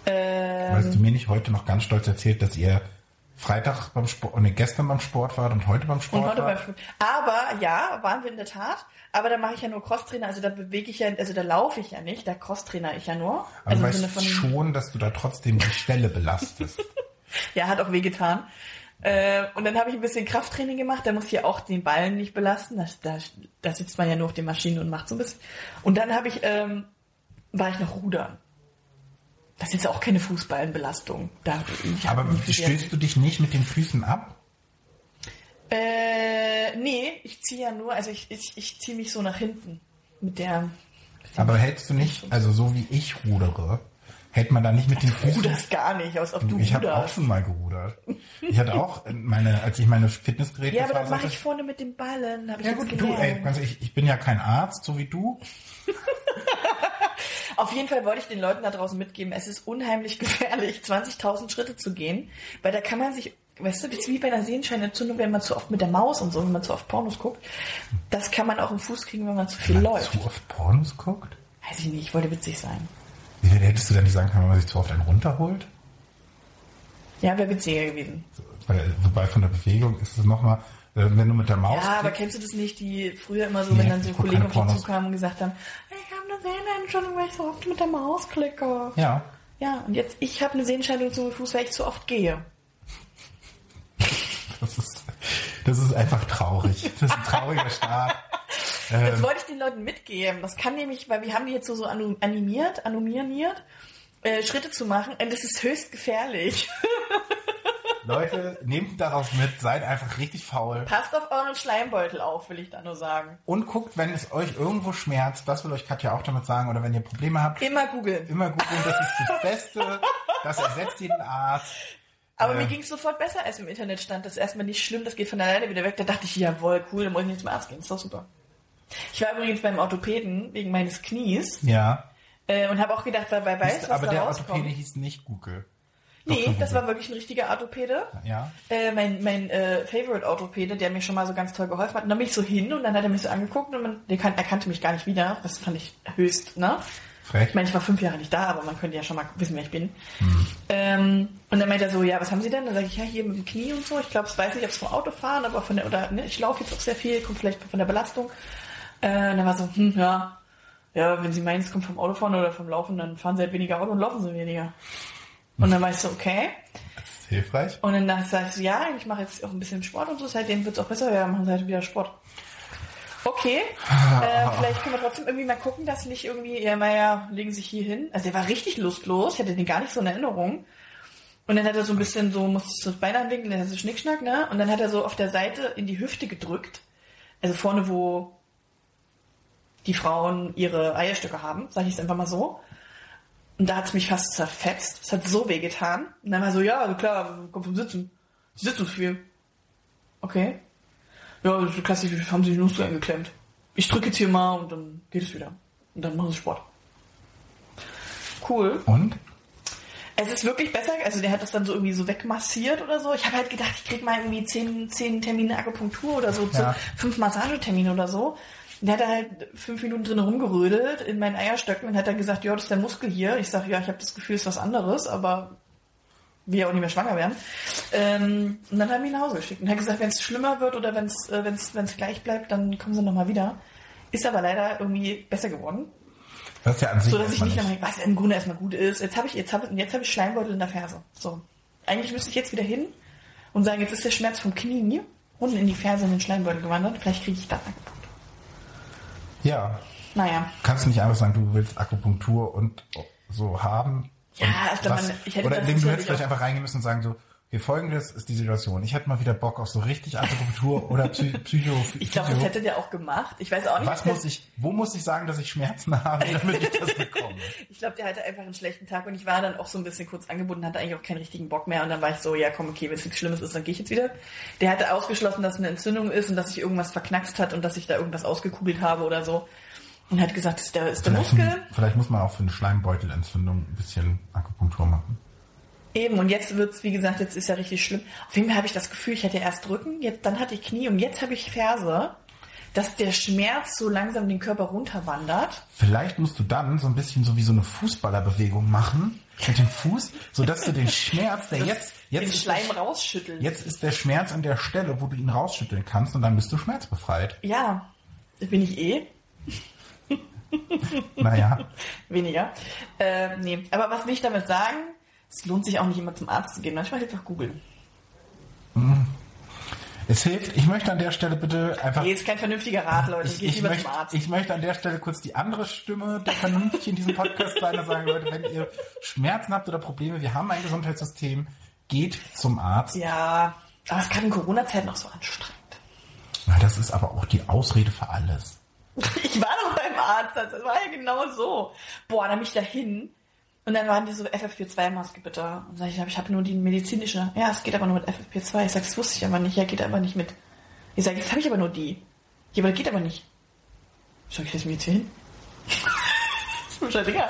Ähm,
Hast du mir nicht heute noch ganz stolz erzählt, dass ihr Freitag beim Sport, nee, gestern beim Sport wart und heute beim Sport
Und heute beim
wart?
Sport. Aber ja, waren wir in der Tat. Aber da mache ich ja nur Crosstrainer, also da bewege ich ja, also da laufe ich ja nicht, da Crosstrainer ich ja nur.
Aber du
also im
weißt
von,
schon, dass du da trotzdem die Stelle belastest.
ja, hat auch wehgetan. Äh, und dann habe ich ein bisschen Krafttraining gemacht, da muss ich ja auch den Ballen nicht belasten. Da, da, da sitzt man ja nur auf den Maschinen und macht so ein bisschen. Und dann habe ich, ähm, war ich noch rudern. Das ist jetzt auch keine Fußballenbelastung. Da,
Aber
viel-
stößt du dich nicht mit den Füßen ab?
Äh, nee, ich ziehe ja nur, also ich, ich, ich ziehe mich so nach hinten. Mit der.
Aber hältst du nicht, also so wie ich rudere, hält man da nicht mit den
Du
Füßen?
das gar nicht, aus ob du
ich habe auch
ruderst.
schon mal gerudert. Ich hatte auch meine, als ich meine Fitnessgeräte
Ja, aber das mache ich vorne mit dem Ballen. Hab ich
Ja gut, du,
gelernt.
ey, ganz ehrlich, ich bin ja kein Arzt, so wie du.
Auf jeden Fall wollte ich den Leuten da draußen mitgeben, es ist unheimlich gefährlich, 20.000 Schritte zu gehen, weil da kann man sich, weißt du, das ist wie bei einer Sehenscheinentzündung, wenn man zu oft mit der Maus und so, wenn man zu oft Pornos guckt. Das kann man auch im Fuß kriegen, wenn man zu viel
Wenn man
läuft.
zu oft Pornos guckt?
Weiß ich nicht, ich wollte witzig sein.
Wie hättest du denn nicht sagen können, wenn man sich zu oft einen runterholt?
Ja, wäre witziger gewesen.
Wobei von der Bewegung ist es nochmal, äh, wenn du mit der Maus.
Ja, aber
klickst-
kennst du das nicht, die früher immer so,
Nee,
wenn dann so Kollegen auf dich zukamen und gesagt haben, habe eine Sehnenentzündung, weil ich so oft mit der Maus klicke.
ja.
Ja, und jetzt, ich habe eine Sehenscheidung zum Fuß, weil ich zu oft gehe.
Das ist, das ist einfach traurig. Das ist ein trauriger Start.
Das
Ähm,
wollte ich den Leuten mitgeben. Das kann nämlich, weil wir haben die jetzt so, so animiert, animiert, äh, Schritte zu machen. Und das ist höchst gefährlich.
Leute, nehmt daraus mit, seid einfach richtig faul.
Passt auf euren Schleimbeutel auf, will ich da nur sagen.
Und guckt, wenn es euch irgendwo schmerzt, das will euch Katja auch damit sagen, oder wenn ihr Probleme habt,
Immer googeln.
immer googeln, das ist das Beste, das ersetzt jeden Arzt.
Aber
Äh.
mir ging es sofort besser, als im Internet stand. Das ist erstmal nicht schlimm, das geht von alleine wieder weg. Da dachte ich, jawohl, cool, dann muss ich nicht zum Arzt gehen. ist doch super. Ich war übrigens beim Orthopäden wegen meines Knies
Ja.
äh, und habe auch gedacht, weil wer weiß, was
Aber
da
der
rauskommt.
Orthopäde hieß nicht Google.
Nee, das war wirklich ein richtiger Orthopäde.
Ja.
Äh, mein mein äh, Favorite-Orthopäde, der mir schon mal so ganz toll geholfen hat. Und dann bin ich so hin und dann hat er mich so angeguckt und man, der kan er kannte mich gar nicht wieder. Das fand ich höchst, ne?
Frech.
Ich meine, ich war fünf Jahre nicht da, aber man könnte ja schon mal wissen, wer ich bin. Ähm, und dann meint er so, ja, was haben Sie denn? Dann sage ich, ja, hier mit dem Knie und so. Ich glaube, es weiß nicht, ob es vom Autofahren, aber von der, oder ne, ich laufe jetzt auch sehr viel, kommt vielleicht von der Belastung. Äh, und dann war so, hm, ja, ja, wenn Sie meinen, es kommt vom Autofahren oder vom Laufen, dann fahren Sie halt weniger Auto und laufen Sie weniger. Und dann war ich so, okay.
Das ist hilfreich.
Und dann sag ich so, ja, ich mache jetzt auch ein bisschen Sport und so, seitdem wird es auch besser werden, machen halt wieder Sport. Okay, äh, vielleicht können wir trotzdem irgendwie mal gucken, dass nicht irgendwie, ja, naja, legen sich hier hin. Also der war richtig lustlos, ich hatte den gar nicht so in Erinnerung. Und dann hat er so ein bisschen so, musste ich so das Bein anwinkeln, dann hat er so Schnickschnack, ne? Und dann hat er so auf der Seite in die Hüfte gedrückt. Also vorne, wo die Frauen ihre Eierstöcke haben, sage ich es einfach mal so. Und da hat es mich fast zerfetzt. Es hat so weh getan. Und dann war so, ja, klar, kommt vom Sitzen. Sie sitzen zu viel. Okay. Ja, klassisch, haben sie die Nuss eingeklemmt. Ich drücke jetzt hier mal und dann geht es wieder. Und dann machen sie Sport. Cool.
Und?
Es ist wirklich besser, also der hat das dann so irgendwie so wegmassiert oder so. Ich habe halt gedacht, ich krieg mal irgendwie zehn, zehn Termine Akupunktur oder so,
Ja.
fünf Massagetermine oder so. Und der hat da halt fünf Minuten drin rumgerödelt in meinen Eierstöcken und hat dann gesagt, ja, das ist der Muskel hier. Ich sage, ja, ich habe das Gefühl, es ist was anderes, aber ja auch nicht mehr schwanger werden. Ähm, und dann haben wir ihn nach Hause geschickt und hat gesagt, wenn es schlimmer wird oder wenn es äh, wenn's, wenn's gleich bleibt, dann kommen sie nochmal wieder. Ist aber leider irgendwie besser geworden.
Das ist ja an sich
So dass ich nicht mehr, was im Grunde erstmal gut ist. Jetzt habe ich, jetzt habe jetzt habe ich Schleimbeutel in der Ferse. So. Eigentlich müsste ich jetzt wieder hin und sagen, jetzt ist der Schmerz vom Knie unten in die Ferse in den Schleimbeutel gewandert. Vielleicht kriege ich da.
Ja.
Naja.
Kannst du nicht einfach sagen, du willst Akupunktur und so haben?
Ja, ich glaub,
was-
man- ich hätte
Oder indem du hättest vielleicht einfach reingehen müssen und sagen so, okay, folgendes ist die Situation. Ich hätte mal wieder Bock auf so richtig Akupunktur oder Psy Psycho.
Ich glaube, das hätte der auch gemacht. Ich weiß auch nicht.
Was muss ich, wo muss ich sagen, dass ich Schmerzen habe, damit ich das bekomme?
Ich glaube, der hatte einfach einen schlechten Tag und ich war dann auch so ein bisschen kurz angebunden, hatte eigentlich auch keinen richtigen Bock mehr und dann war ich so, ja komm, okay, wenn es nichts Schlimmes ist, dann gehe ich jetzt wieder. Der hatte ausgeschlossen, dass es eine Entzündung ist und dass sich irgendwas verknackst hat und dass ich da irgendwas ausgekugelt habe oder so. Und hat gesagt, ist der, ist der
Vielleicht,
Muskel.
vielleicht muss man auch für eine Schleimbeutelentzündung ein bisschen Akupunktur machen.
Eben, und jetzt wird's, wie gesagt, jetzt ist ja richtig schlimm. Auf jeden Fall habe ich das Gefühl, ich hatte erst Rücken, jetzt, dann hatte ich Knie und jetzt habe ich Ferse, dass der Schmerz so langsam den Körper runterwandert.
Vielleicht musst du dann so ein bisschen so wie so eine Fußballerbewegung machen mit dem Fuß, sodass du den Schmerz, der jetzt, jetzt,
den
ist
Schleim
der,
rausschütteln.
jetzt ist der Schmerz an der Stelle, wo du ihn rausschütteln kannst und dann bist du schmerzbefreit.
Ja, bin ich eh.
Naja,
Weniger. Äh, nee. Aber was will ich damit sagen? Es lohnt sich auch nicht immer zum Arzt zu gehen. Manchmal hilft auch googeln.
es hilft. Ich möchte an der Stelle bitte einfach.
Nee, ist kein vernünftiger Rat, Leute.
Ich, ich, möchte,
zum Arzt.
ich möchte an der Stelle kurz die andere Stimme der Vernunft in diesem Podcast sein und sagen, Leute, wenn ihr Schmerzen habt oder Probleme, wir haben ein Gesundheitssystem, geht zum Arzt.
ja, aber es kann in Corona-Zeit noch so anstrengend.
Na, Das ist aber auch die Ausrede für alles.
Ich war doch beim Arzt, das war ja genau so. Boah, dann bin ich da hin und dann waren die so FFP2-Maske bitte. Und sag ich, ich habe nur die medizinische. Ja, es geht aber nur mit FFP2. Ich sag, das wusste ich aber nicht. Ja, geht aber nicht mit. Ich sag, jetzt habe ich aber nur die. Ja, aber das geht aber nicht. Ich sag, ich setze mich jetzt hier hin. ist mir scheißegal.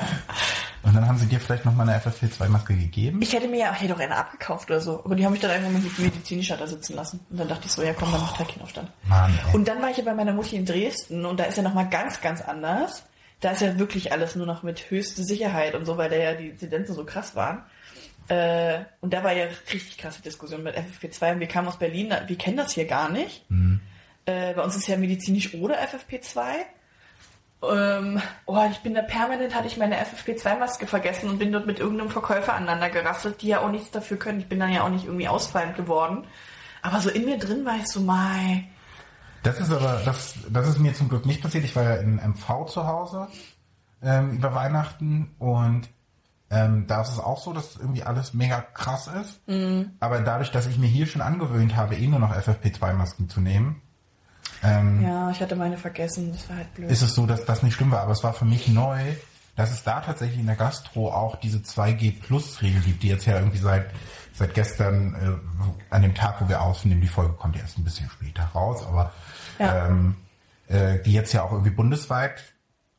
Und dann haben sie dir vielleicht noch mal eine FFP2-Maske gegeben.
Ich hätte mir ja, hätte doch eine abgekauft oder so. Aber die haben mich dann einfach mit medizinischer da sitzen lassen. Und dann dachte ich so, ja komm, dann macht halt keinen Aufstand.
Mann, ey.
Und dann war ich ja bei meiner Mutti in Dresden und da ist ja nochmal ganz, ganz anders. Da ist ja wirklich alles nur noch mit höchster Sicherheit und so, weil da ja die Inzidenzen so krass waren. Äh, und da war ja richtig krasse Diskussion mit FFP2 und wir kamen aus Berlin, da- wir kennen das hier gar nicht. Äh, bei uns ist ja medizinisch oder FFP2. Ähm, oh, ich bin da permanent, hatte ich meine FFP2-Maske vergessen und bin dort mit irgendeinem Verkäufer aneinander gerasselt, die ja auch nichts dafür können. Ich bin dann ja auch nicht irgendwie ausfallend geworden. Aber so in mir drin war ich so, mai,
Das ist aber, das, das ist mir zum Glück nicht passiert. Ich war ja in MV zu Hause ähm, über Weihnachten und ähm, da ist es auch so, dass irgendwie alles mega krass ist. Mhm. Aber dadurch, dass ich mir hier schon angewöhnt habe, eh nur noch FFP2-Masken zu nehmen,
ähm, ja, ich hatte meine vergessen, das war halt blöd.
Ist es so, dass das nicht schlimm war, aber es war für mich neu, dass es da tatsächlich in der Gastro auch diese 2G-Plus-Regel gibt, die jetzt ja irgendwie seit seit gestern äh, an dem Tag, wo wir aufnehmen, die Folge kommt erst ein bisschen später raus, aber ja. ähm, äh, die jetzt ja auch irgendwie bundesweit,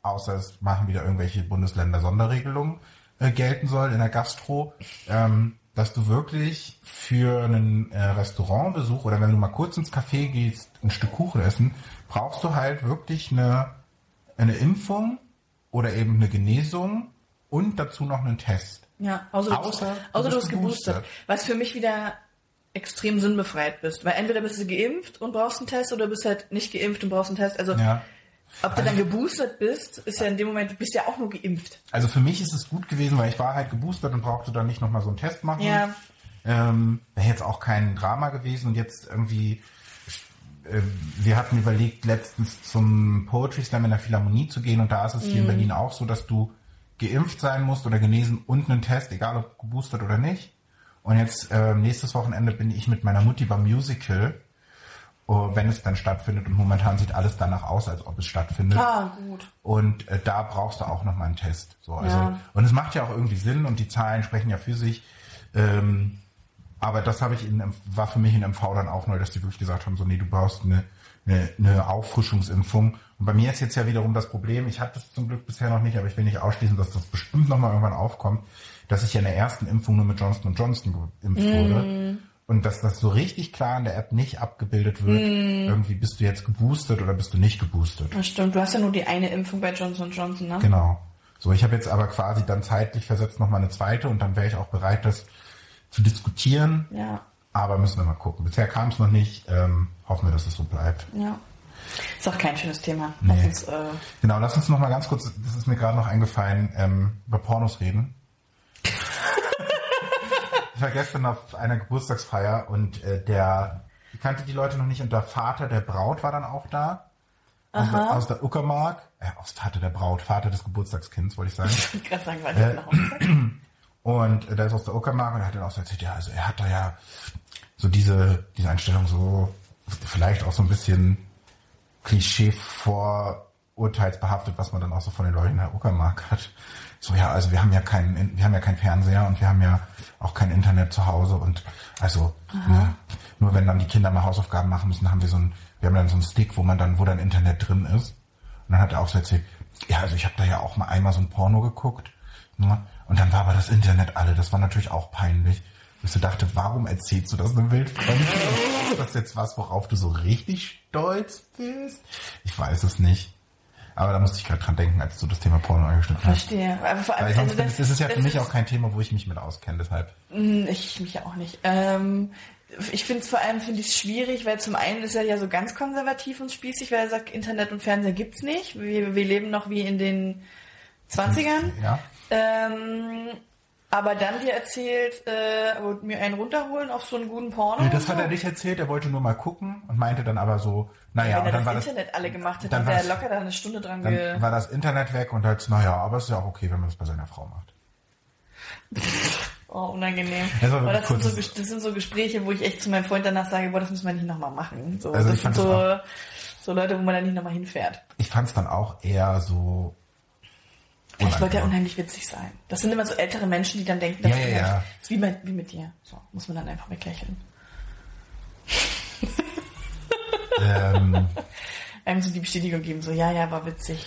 außer es machen wieder irgendwelche Bundesländer Sonderregelungen, äh, gelten soll in der Gastro, ähm, dass du wirklich für einen äh, Restaurantbesuch oder wenn du mal kurz ins Café gehst, ein Stück Kuchen essen, brauchst du halt wirklich eine, eine Impfung oder eben eine Genesung und dazu noch einen Test.
Ja, außer, außer, du, außer du bist geboostert. geboostert. Was für mich wieder extrem sinnbefreit bist. Weil entweder bist du geimpft und brauchst einen Test oder bist halt nicht geimpft und brauchst einen Test. Also ja. ob du also, dann geboostert bist, ist ja in dem Moment, du bist ja auch nur geimpft.
Also für mich ist es gut gewesen, weil ich war halt geboostert und brauchte dann nicht nochmal so einen Test machen. Ja. Ähm, Wäre jetzt auch kein Drama gewesen und jetzt irgendwie wir hatten überlegt, letztens zum Poetry Slam in der Philharmonie zu gehen und da ist es hier in mhm. Berlin auch so, dass du geimpft sein musst oder genesen und einen Test, egal ob geboostert oder nicht. Und jetzt äh, nächstes Wochenende bin ich mit meiner Mutti beim Musical, uh, wenn es dann stattfindet. Und momentan sieht alles danach aus, als ob es stattfindet.
Ah, gut.
Und äh, da brauchst du auch nochmal einen Test. So, also, ja. Und es macht ja auch irgendwie Sinn und die Zahlen sprechen ja für sich. Ähm, aber das habe ich in, war für mich in MV dann auch neu, dass die wirklich gesagt haben, so nee, du brauchst eine, eine, eine Auffrischungsimpfung. Und bei mir ist jetzt ja wiederum das Problem, ich hatte es zum Glück bisher noch nicht, aber ich will nicht ausschließen, dass das bestimmt nochmal irgendwann aufkommt, dass ich ja in der ersten Impfung nur mit Johnson Johnson geimpft mm. wurde. Und dass das so richtig klar in der App nicht abgebildet wird, mm. irgendwie bist du jetzt geboostet oder bist du nicht geboostet.
Das stimmt, du hast ja nur die eine Impfung bei Johnson Johnson, ne?
Genau. So, ich habe jetzt aber quasi dann zeitlich versetzt nochmal eine zweite und dann wäre ich auch bereit, das zu diskutieren.
Ja.
Aber müssen wir mal gucken. Bisher kam es noch nicht. Ähm, hoffen wir, dass es so bleibt.
Ja. Ist auch kein schönes Thema.
Nee. Lass uns, äh genau, lass uns noch mal ganz kurz, das ist mir gerade noch eingefallen, ähm, über Pornos reden. ich war gestern auf einer Geburtstagsfeier und äh, der, ich kannte die Leute noch nicht und der Vater der Braut war dann auch da. Aus der, aus der Uckermark, äh, aus Vater der Braut, Vater des Geburtstagskinds, wollte ich sagen. Ich wollte gerade sagen, war äh, noch Und äh, der ist aus der Uckermark und er hat dann auch so erzählt, ja, also er hat da ja so diese, diese Einstellung so, vielleicht auch so ein bisschen Klischee vorurteilsbehaftet, was man dann auch so von den Leuten in der Uckermark hat. So, ja, also wir haben ja keinen, wir haben ja keinen Fernseher und wir haben ja auch kein Internet zu Hause und also ne, nur wenn dann die Kinder mal Hausaufgaben machen müssen, haben wir so ein, wir haben dann so einen Stick, wo man dann, wo dann Internet drin ist. Und dann hat er auch so erzählt, ja, also ich habe da ja auch mal einmal so ein Porno geguckt. Ne? Und dann war aber das Internet alle. Das war natürlich auch peinlich. Ich so dachte, warum erzählst du das einem Wildfremden? Ist das jetzt was, worauf du so richtig stolz bist? Ich weiß es nicht. Aber da musste ich gerade dran denken, als du das Thema Porno angeschnitten
hast. Verstehe. Aber vor allem,
Weil sonst, also das, das ist ja für mich auch kein Thema, wo ich mich mit auskenne, deshalb.
Hm, ich mich auch nicht. Ähm, ich finde es vor allem finde ich schwierig, weil zum einen ist er ja so ganz konservativ und spießig, weil er sagt, Internet und Fernseher gibt's nicht. Wir, wir leben noch wie in den 20ern.
Ja.
Ähm, aber dann dir erzählt, äh, mir einen runterholen auf so einen guten Porno.
Nee, das hat er nicht erzählt, er wollte nur mal gucken und meinte dann aber so, naja, ja,
wenn er
dann
das war Internet das, alle gemacht hätte, dann wäre er locker da eine Stunde dran
Dann ge war das Internet weg und halt, naja, aber es ist ja auch okay, wenn man das bei seiner Frau macht.
Oh, unangenehm. Das, das, sind so, das, sind so, Gespräche, wo ich echt zu meinem Freund danach sage, boah, das muss man nicht nochmal machen. So, also das sind so, so Leute, wo man dann nicht nochmal hinfährt.
Ich fand es dann auch eher so
Vielleicht wollte er unheimlich witzig sein. Das sind immer so ältere Menschen, die dann denken, das
ja, ja, ja.
ist wie, mit, wie mit dir. So, muss man dann einfach weglächeln. ähm, Einem so die Bestätigung geben, so, ja, ja, war witzig.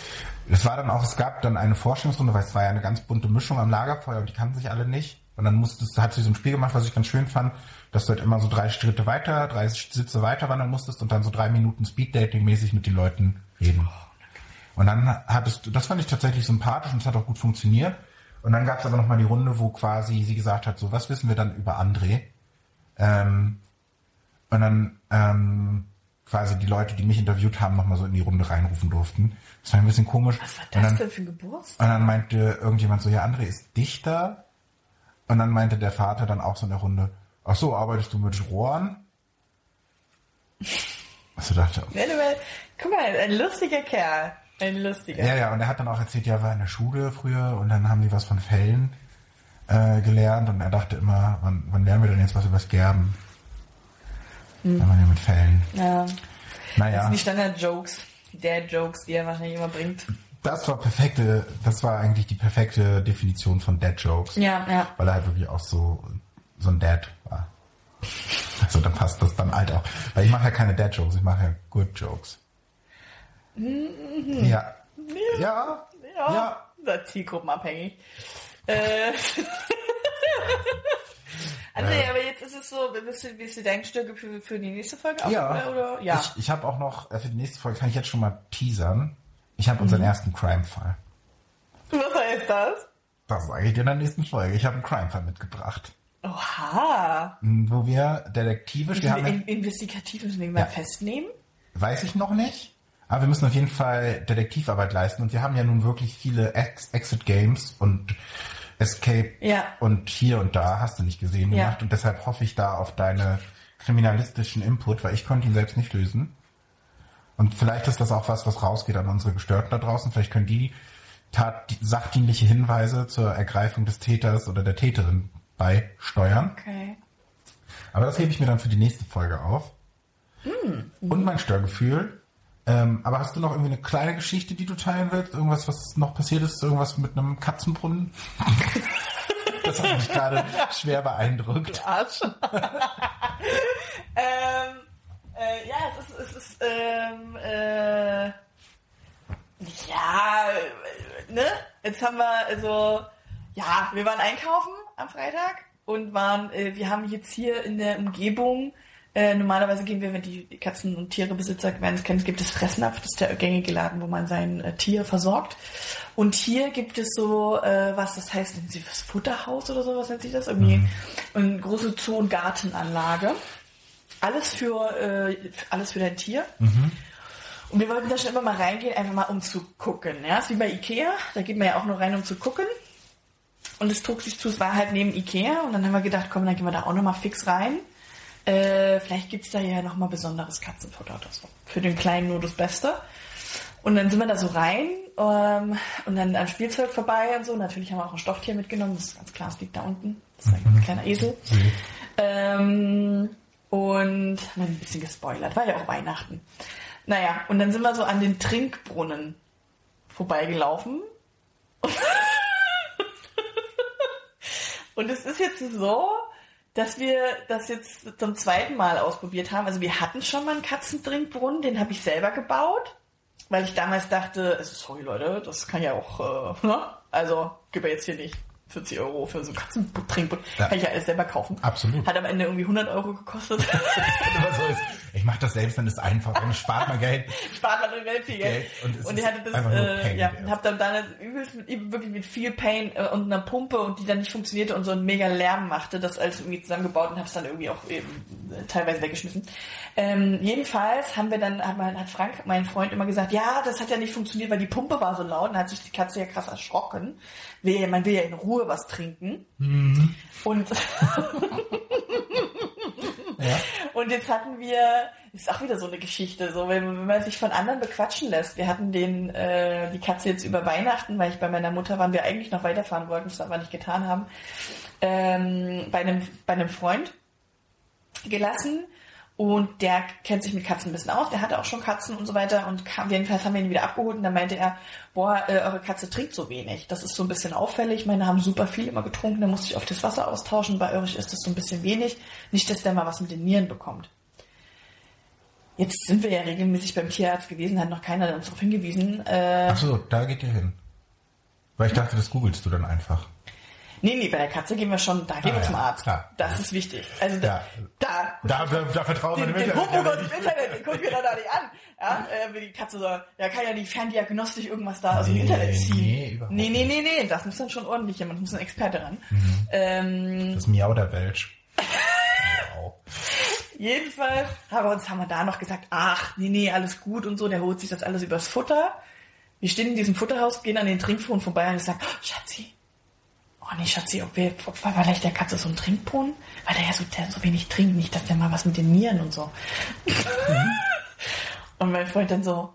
Es war dann auch, es gab dann eine Forschungsrunde, weil es war ja eine ganz bunte Mischung am Lagerfeuer und die kannten sich alle nicht. Und dann musstest, hat sie so ein Spiel gemacht, was ich ganz schön fand, dass du halt immer so drei Schritte weiter, drei Sitze weiter wandern musstest und dann so drei Minuten Speeddating-mäßig mit den Leuten reden. Oh. Und dann hattest du, das fand ich tatsächlich sympathisch und es hat auch gut funktioniert. Und dann gab es aber nochmal die Runde, wo quasi sie gesagt hat, so, was wissen wir dann über André? Ähm, und dann ähm, quasi die Leute, die mich interviewt haben, nochmal so in die Runde reinrufen durften. Das war ein bisschen komisch.
Was war das
dann,
denn für ein Geburtstag?
Und dann meinte irgendjemand so, ja, André ist Dichter. Und dann meinte der Vater dann auch so in der Runde, ach so, arbeitest du mit Rohren? Was du dachte.
Guck mal, ein lustiger Kerl. Ein lustiger.
Ja, ja, und er hat dann auch erzählt, ja, er war in der Schule früher und dann haben die was von Fällen äh, gelernt und er dachte immer, wann, wann lernen wir denn jetzt was übers Gerben? Wenn man ja mit Fällen.
Ja.
Naja.
Das sind die Standard-Jokes, die Dad-Jokes, die er wahrscheinlich immer bringt.
Das war perfekte, das war eigentlich die perfekte Definition von Dad Jokes.
Ja, ja.
Weil er halt wirklich auch so, so ein Dad war. Also dann passt das dann halt auch. Weil ich mache ja keine Dad Jokes, ich mache ja Good Jokes.
Mhm.
Ja. Ja.
Ja.
Ja.
Das ist zielgruppenabhängig. Äh. André, aber jetzt ist es so, willst du, willst du dein Stück für, für die nächste Folge auch?
Ja.
Oder? ja.
Ich, ich habe auch noch, äh, für die nächste Folge kann ich jetzt schon mal teasern. Ich habe unseren ersten Crime-Fall.
Was heißt das?
Das sage ich dir in der nächsten Folge. Ich habe einen Crime-Fall mitgebracht.
Oha.
Wo wir detektivisch, wir haben,
In, investigativ müssen wir mal
Ja.
festnehmen.
weiß ich noch nicht, aber wir müssen auf jeden Fall Detektivarbeit leisten und wir haben ja nun wirklich viele Ex Exit Games und Escape
Ja.
und hier und da hast du nicht gesehen
Ja.
gemacht und deshalb hoffe ich da auf deine kriminalistischen Input, weil ich konnte ihn selbst nicht lösen. Und vielleicht ist das auch was, was rausgeht an unsere Gestörten da draußen. Vielleicht können die tat, die sachdienliche Hinweise zur Ergreifung des Täters oder der Täterin beisteuern.
Okay.
Aber das hebe ich mir dann für die nächste Folge auf. Und mein Störgefühl. Ähm, aber hast du noch irgendwie eine kleine Geschichte, die du teilen willst? Irgendwas, was noch passiert ist? Irgendwas mit einem Katzenbrunnen? das hat mich gerade schwer beeindruckt.
Arsch. ähm, äh, ja, es ist, es ist ähm, äh, ja, ne? Jetzt haben wir, also, ja, wir waren einkaufen am Freitag und waren, äh, wir haben jetzt hier in der Umgebung, äh, normalerweise gehen wir, wenn die Katzen- und Tierebesitzer werden es kennen, gibt es Fressnapf, das ist der gängige Laden, wo man sein äh, Tier versorgt. Und hier gibt es so, äh, was das heißt, nennen Sie das Futterhaus oder so, was nennt sich das? Irgendwie eine große Zoo- und Gartenanlage. Alles für, äh, alles für dein Tier. Und wir wollten da schon immer mal reingehen, einfach mal um zu gucken. Ja, ist wie bei Ikea, da geht man ja auch nur rein, um zu gucken. Und es trug sich zu, es war halt neben Ikea und dann haben wir gedacht, komm, dann gehen wir da auch nochmal fix rein. Äh, vielleicht gibt's da ja nochmal besonderes Katzenfutter oder so. Für den Kleinen nur das Beste. Und dann sind wir da so rein ähm, und dann am Spielzeug vorbei und so. Natürlich haben wir auch ein Stofftier mitgenommen, das ist ganz klar, es liegt da unten. Das ist ein kleiner Esel. Ähm, und haben ein bisschen gespoilert, war ja auch Weihnachten. Naja, und dann sind wir so an den Trinkbrunnen vorbeigelaufen. Und es ist jetzt so, dass wir das jetzt zum zweiten Mal ausprobiert haben. Also wir hatten schon mal einen Katzentrinkbrunnen, den habe ich selber gebaut, weil ich damals dachte, also sorry Leute, das kann ja auch, äh, ne? also gib ja jetzt hier nicht 40 Euro für so einen Katzentrinkbrunnen.
Ja.
Kann ich ja alles selber kaufen.
Absolut.
Hat am Ende irgendwie 100 Euro gekostet.
So ich mache das selbst, dann ist es einfach, dann spart man Geld.
spart man drin viel Geld.
Geld und
und ich hatte das, äh, ja, und hab dann da übelst mit, wirklich mit viel Pain äh, und einer Pumpe und die dann nicht funktionierte und so einen mega Lärm machte, das alles irgendwie zusammengebaut und hab's dann irgendwie auch eben teilweise weggeschmissen. Ähm, jedenfalls haben wir dann, hat, man, hat Frank, mein Freund, immer gesagt, ja, das hat ja nicht funktioniert, weil die Pumpe war so laut und hat sich die Katze ja krass erschrocken. Will, man will ja in Ruhe was trinken. Und
Ja.
Und jetzt hatten wir, ist auch wieder so eine Geschichte, so wenn, wenn man sich von anderen bequatschen lässt. Wir hatten den äh, die Katze jetzt über Weihnachten, weil ich bei meiner Mutter waren, wir eigentlich noch weiterfahren wollten, es aber nicht getan haben, ähm, bei einem bei einem Freund gelassen. Und der kennt sich mit Katzen ein bisschen aus, der hatte auch schon Katzen und so weiter und kam, jedenfalls haben wir ihn wieder abgeholt und dann meinte er, boah, äh, eure Katze trinkt so wenig. Das ist so ein bisschen auffällig. Meine haben super viel immer getrunken, da musste ich oft das Wasser austauschen. Bei euch ist das so ein bisschen wenig. Nicht, dass der mal was mit den Nieren bekommt. Jetzt sind wir ja regelmäßig beim Tierarzt gewesen, hat noch keiner uns darauf hingewiesen. Äh,
Ach so, da geht ihr hin. Weil ich dachte, das googelst du dann einfach.
Nee, nee, bei der Katze gehen wir schon, da gehen
Ah,
wir zum Arzt.
klar.
Das ist wichtig. Also da, da
Da, da, da vertrauen wir
den,
dem
den
Internet.
Humbug
ja
aus dem. Internet, den gucken wir doch da nicht an. Ja, äh, die Katze so, ja, kann ja nicht ferndiagnostisch irgendwas da aus dem Internet ziehen.
nee, überhaupt
nee, nee, nee, nee, das muss dann schon ordentlich jemand, muss ein Experte ran. Ähm,
Das Miau der Welsch.
jedenfalls haben wir uns, haben wir da noch gesagt, ach, nee, nee, alles gut und so, der holt sich das alles übers Futter. Wir stehen in diesem Futterhaus, gehen an den Trinkbrunnen vorbei und ich sage, oh, Schatzi, oh nee, Schatzi, ob wir, ob wir vielleicht der Katze so einen Trinkbrunnen, weil der ja so, der so wenig trinkt, nicht, dass der mal was mit den Nieren und so. Und mein Freund dann so,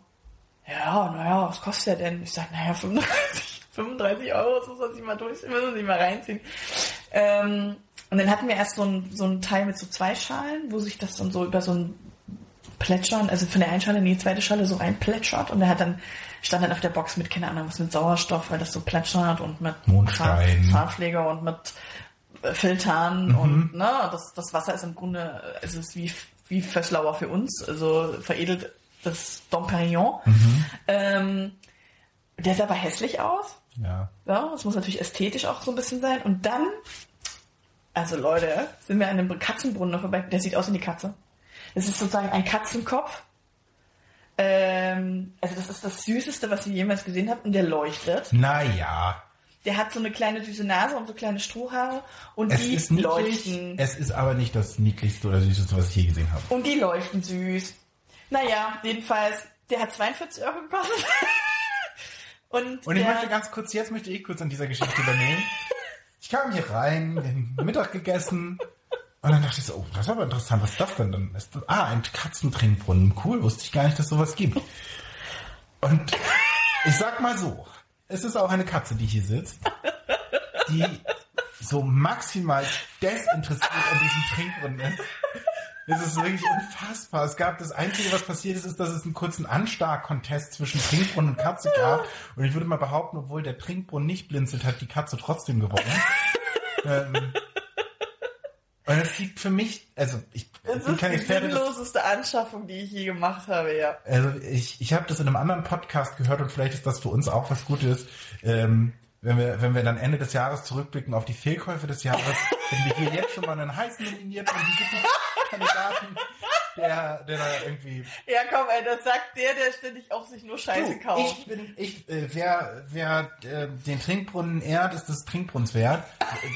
ja, naja, was kostet der denn? Ich sag, naja, 35, 35 Euro, das muss man sich mal durch, muss man sich mal reinziehen. Ähm, und dann hatten wir erst so ein, so ein Teil mit so zwei Schalen, wo sich das dann so über so ein Plätschern, also von der einen Schale in die zweite Schale so rein plätschert und er hat dann, stand dann auf der Box mit, keine Ahnung, was mit Sauerstoff, weil das so plätschert und mit
Mondstein.
Zahnpflege und mit äh, Filtern und ne, das, das Wasser ist im Grunde, es ist wie, wie Fösslauer für uns, also veredelt das Dom Perignon. Ähm, der sah aber hässlich aus.
Ja.
Ja, das muss natürlich ästhetisch auch so ein bisschen sein. Und dann, also Leute, sind wir an einem Katzenbrunnen noch vorbei. Der sieht aus wie eine Katze. Das ist sozusagen ein Katzenkopf. Ähm, also das ist das Süßeste, was ich jemals gesehen habe. Und der leuchtet.
Naja.
Der hat so eine kleine süße Nase und so kleine Strohhaare. Und
Es
die
ist niedlich,
leuchten.
es ist aber nicht das niedlichste oder süßeste, was ich je gesehen habe.
Und die leuchten süß. Naja, jedenfalls, der hat 42 Euro gekostet. und
Und ich möchte ganz kurz, jetzt möchte ich kurz an dieser Geschichte übernehmen. Ich kam hier rein, wir haben Mittag gegessen und dann dachte ich so, oh, das ist aber interessant, was ist das denn? Dann ist das, ah, ein Katzentrinkbrunnen. Cool, wusste ich gar nicht, dass sowas gibt. Und ich sag mal so, es ist auch eine Katze, die hier sitzt, die so maximal desinteressiert an diesem Trinkbrunnen ist. Es ist wirklich unfassbar. Es gab das Einzige, was passiert ist, ist, dass es einen kurzen Anstarr-Contest zwischen Trinkbrunnen und Katze gab. Und ich würde mal behaupten, obwohl der Trinkbrunnen nicht blinzelt, hat die Katze trotzdem gewonnen. ähm, und es liegt für mich, also ich
das
bin
ist
kein
die
Experte, das,
sinnloseste Anschaffung, die ich je gemacht habe, ja.
also ich, ich habe das in einem anderen Podcast gehört und vielleicht ist das für uns auch was Gutes. Ähm, wenn wir, wenn wir dann Ende des Jahres zurückblicken auf die Fehlkäufe des Jahres, wenn wir hier jetzt schon mal einen heißen nominiert und einen Kandidaten, der, der da irgendwie.
Ja, komm, ey, das sagt der, der ständig auch sich nur Scheiße
Du,
kauft.
ich bin, ich, äh, wer, wer äh, den Trinkbrunnen ehrt, ist des Trinkbrunnens wert.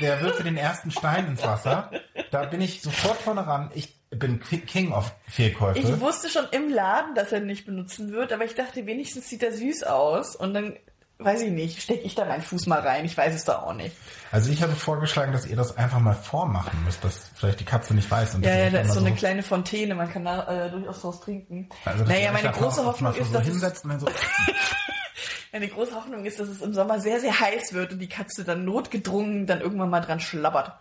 Der wirft den ersten Stein ins Wasser. Da bin ich sofort vorne ran. Ich bin King of Fehlkäufe.
Ich wusste schon im Laden, dass er nicht benutzen wird, aber ich dachte, wenigstens sieht er süß aus und dann, weiß ich nicht, stecke ich da meinen Fuß mal rein. Ich weiß es da auch nicht.
Also ich habe vorgeschlagen, dass ihr das einfach mal vormachen müsst, dass vielleicht die Katze nicht weiß. Und
Ja, ja, da ist so
einmal
eine kleine Fontäne, man kann da äh, durchaus draus trinken.
Also,
naja, meine große Hoffnung ist,
so
dass es,
hinsetzt so,
meine große Hoffnung ist, dass es im Sommer sehr, sehr heiß wird und die Katze dann notgedrungen dann irgendwann mal dran schlabbert.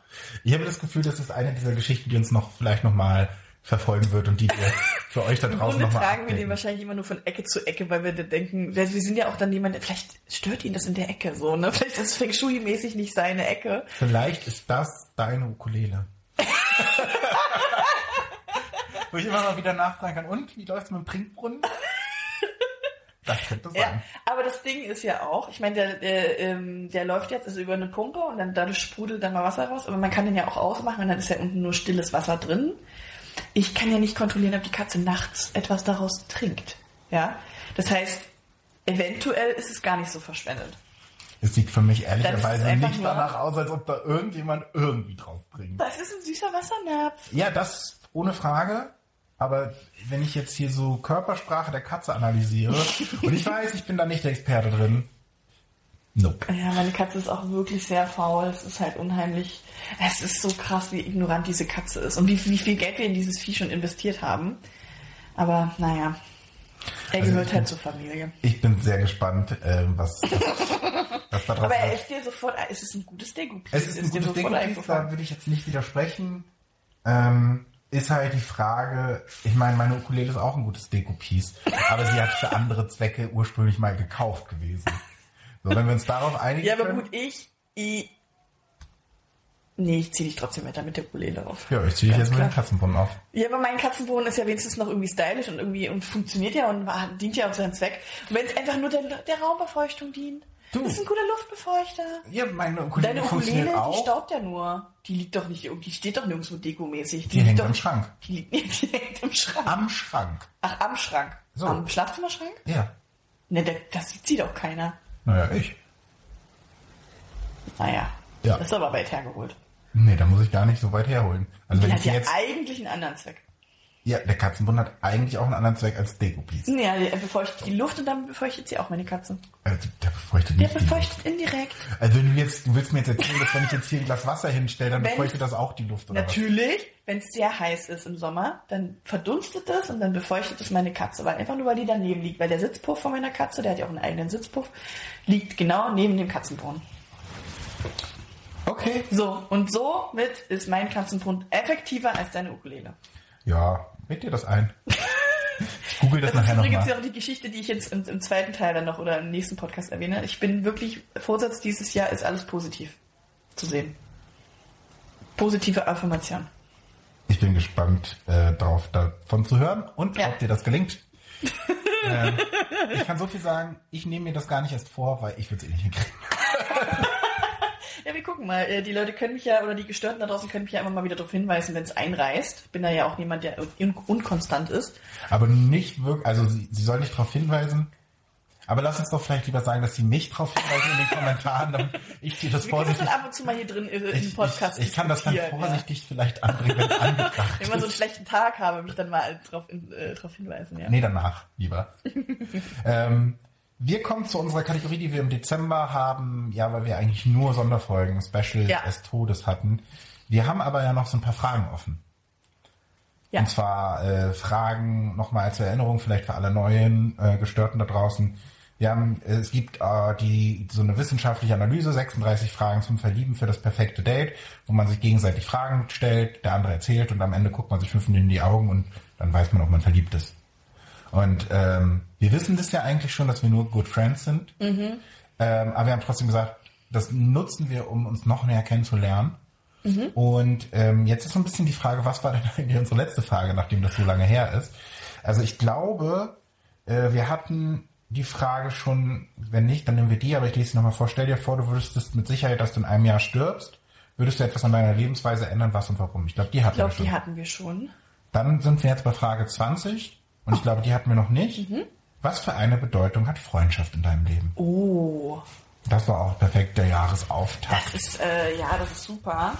Ich habe das Gefühl, das ist eine dieser Geschichten, die uns noch vielleicht noch mal verfolgen wird und die wir für euch da draußen
Grunde
noch mal
tragen wir den wahrscheinlich immer nur von Ecke zu Ecke, weil wir denken, wir wir sind ja auch dann jemand, vielleicht stört ihn das in der Ecke so, ne? Vielleicht ist Feng Shui-mäßig nicht seine Ecke.
Vielleicht ist das deine Ukulele. Wo ich immer mal wieder nachfragen kann, und wie läuft's mit dem Trinkbrunnen? Das könnte sein.
Ja, aber das Ding ist ja auch, ich meine, der, der, ähm, der läuft jetzt also über eine Pumpe und dann dadurch sprudelt dann mal Wasser raus, aber man kann den ja auch ausmachen und dann ist ja unten nur stilles Wasser drin. Ich kann ja nicht kontrollieren, ob die Katze nachts etwas daraus trinkt. Ja, das heißt, eventuell ist es gar nicht so verschwendet.
Es sieht für mich ehrlicherweise nicht danach aus, als ob da irgendjemand irgendwie drauf bringt.
Das ist ein süßer Wassernapf.
Ja, das ohne Frage. Aber wenn ich jetzt hier so Körpersprache der Katze analysiere, und ich weiß, ich bin da nicht der Experte drin. Nope.
Ja, meine Katze ist auch wirklich sehr faul. Es ist halt unheimlich. Es ist so krass, wie ignorant diese Katze ist und wie, wie viel Geld wir in dieses Vieh schon investiert haben. Aber naja, er
Also
gehört halt
bin-
zur Familie.
Ich bin sehr gespannt, ähm, was, was, da draus
Aber er ist dir sofort, es ist ein gutes Dego-Piece.
Es ist ein
dir
gutes Ding, da würde ich jetzt nicht widersprechen. Ähm, ist halt die Frage, ich meine, meine Ukulele ist auch ein gutes Deko-Piece, aber sie hat für andere Zwecke ursprünglich mal gekauft gewesen. So, wenn wir uns darauf einigen
Ja, aber
können.
gut, ich, ich Nee, ich ziehe dich trotzdem mit mit der Ukulele auf.
Ja, ich ziehe dich jetzt mit dem
klar.
Katzenbrunnen auf.
Ja, aber mein Katzenboden ist ja wenigstens noch irgendwie stylisch und irgendwie und funktioniert ja und dient ja auch seinen Zweck. Und wenn es einfach nur der, der Raumbefeuchtung dient,
Du.
das ist ein guter Luftbefeuchter.
Ja, meine Ukulele
Deine Ukulele, die
auch.
staubt ja nur. Die liegt doch nicht, die steht doch nirgendwo dekomäßig.
Die hängt
liegt doch,
am Schrank.
Die liegt die hängt im Schrank.
Am Schrank.
Ach, am Schrank.
So.
Am Schlafzimmerschrank?
Ja.
Ne, da- das sieht sie doch keiner.
Naja, ich.
Naja.
Ja.
Das ist aber weit hergeholt.
Nee, da muss ich gar nicht so weit herholen. Also wenn ich
hat
sie
ja
jetzt.
eigentlich einen anderen Zweck.
Ja, der Katzenbund hat eigentlich auch einen anderen Zweck als Dekopiece.
Ja, er befeuchtet die Luft und dann befeuchtet sie auch meine Katze.
Also, der befeuchtet
Der
nicht. die
befeuchtet indirekt.
Luft. Also wenn du jetzt, du willst mir jetzt erzählen, dass wenn ich jetzt hier ein Glas Wasser hinstelle, dann
Wenn-
befeuchtet das auch die Luft, oder
Natürlich, wenn es sehr heiß ist im Sommer, dann verdunstet es und dann befeuchtet es meine Katze, weil einfach nur weil die daneben liegt, weil der Sitzpuff von meiner Katze, der hat ja auch einen eigenen Sitzpuff, liegt genau neben dem Katzenbrunnen.
was? Okay.
So, und somit ist mein Katzenbrunnen effektiver als deine Ukulele.
Ja, red dir das ein. Ich google das,
Das ist
nachher
übrigens
nochmal.
ja auch die Geschichte, die ich jetzt im, im zweiten Teil dann noch oder im nächsten Podcast erwähne. Ich bin wirklich, Vorsatz dieses Jahr ist alles positiv zu sehen. Positive Affirmation.
Ich bin gespannt äh, darauf, davon zu hören und
Ja.
ob dir das gelingt. ähm, ich kann so viel sagen, ich nehme mir das gar nicht erst vor, weil ich will es eh nicht hinkriegen.
Ja, wir gucken mal. Äh, Die Leute können mich ja, oder die Gestörten da draußen können mich ja immer mal wieder darauf hinweisen, wenn es einreißt. Ich bin da ja auch niemand, der un unkonstant ist.
Aber nicht wirklich, also sie, sie soll nicht darauf hinweisen. Aber lass uns doch vielleicht lieber sagen, dass sie mich darauf hinweisen in den Kommentaren, damit ich dir das
Wir das
vorsichtig...
dann ab und zu mal hier drin äh, im
Ich,
Podcast
ich, ich kann das dann
diskutieren, ja.
vorsichtig vielleicht anbringen, wenn es angebracht
Wenn man so einen schlechten Tag habe, mich dann mal drauf, in, äh, drauf hinweisen, ja.
Nee, danach, lieber. ähm, wir kommen zu unserer Kategorie, die wir im Dezember haben, ja, weil wir eigentlich nur Sonderfolgen, Special
Ja.
des Todes hatten. Wir haben aber ja noch so ein paar Fragen offen.
Ja.
Und zwar äh, Fragen nochmal als Erinnerung, vielleicht für alle neuen äh, Gestörten da draußen. Wir haben, äh, es gibt äh, die so eine wissenschaftliche Analyse, 36 Fragen zum Verlieben für das perfekte Date, wo man sich gegenseitig Fragen stellt, der andere erzählt und am Ende guckt man sich fünf Minuten in die Augen und dann weiß man, ob man verliebt ist. Und ähm, wir wissen das ja eigentlich schon, dass wir nur Good Friends sind. Ähm, aber wir haben trotzdem gesagt, das nutzen wir, um uns noch näher kennenzulernen. Und ähm, jetzt ist so ein bisschen die Frage, was war denn eigentlich unsere letzte Frage, nachdem das so lange her ist? Also ich glaube, äh, wir hatten die Frage schon, wenn nicht, dann nehmen wir die, aber ich lese sie nochmal vor. Stell dir vor, du würdest mit Sicherheit, dass du in einem Jahr stirbst. Würdest du etwas an deiner Lebensweise ändern, was und warum? Ich glaube, die hatten
Ich glaube,
wir schon.
die hatten wir schon.
Dann sind wir jetzt bei Frage 20 und ich glaube, die hatten wir noch nicht. Was für eine Bedeutung hat Freundschaft in deinem Leben?
Oh,
Das war auch perfekt der Jahresauftakt.
das ist, äh, ja, das ist super.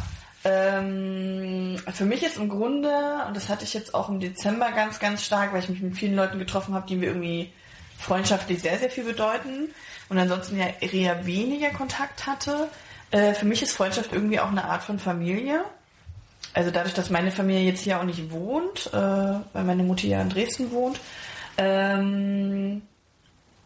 Ähm, für mich ist im Grunde, und das hatte ich jetzt auch im Dezember ganz, ganz stark, weil ich mich mit vielen Leuten getroffen habe, die mir irgendwie freundschaftlich sehr, sehr viel bedeuten und ansonsten ja eher weniger Kontakt hatte. Äh, für mich ist Freundschaft irgendwie auch eine Art von Familie. Also dadurch, dass meine Familie jetzt hier auch nicht wohnt, äh, weil meine Mutter ja in Dresden wohnt. Ähm,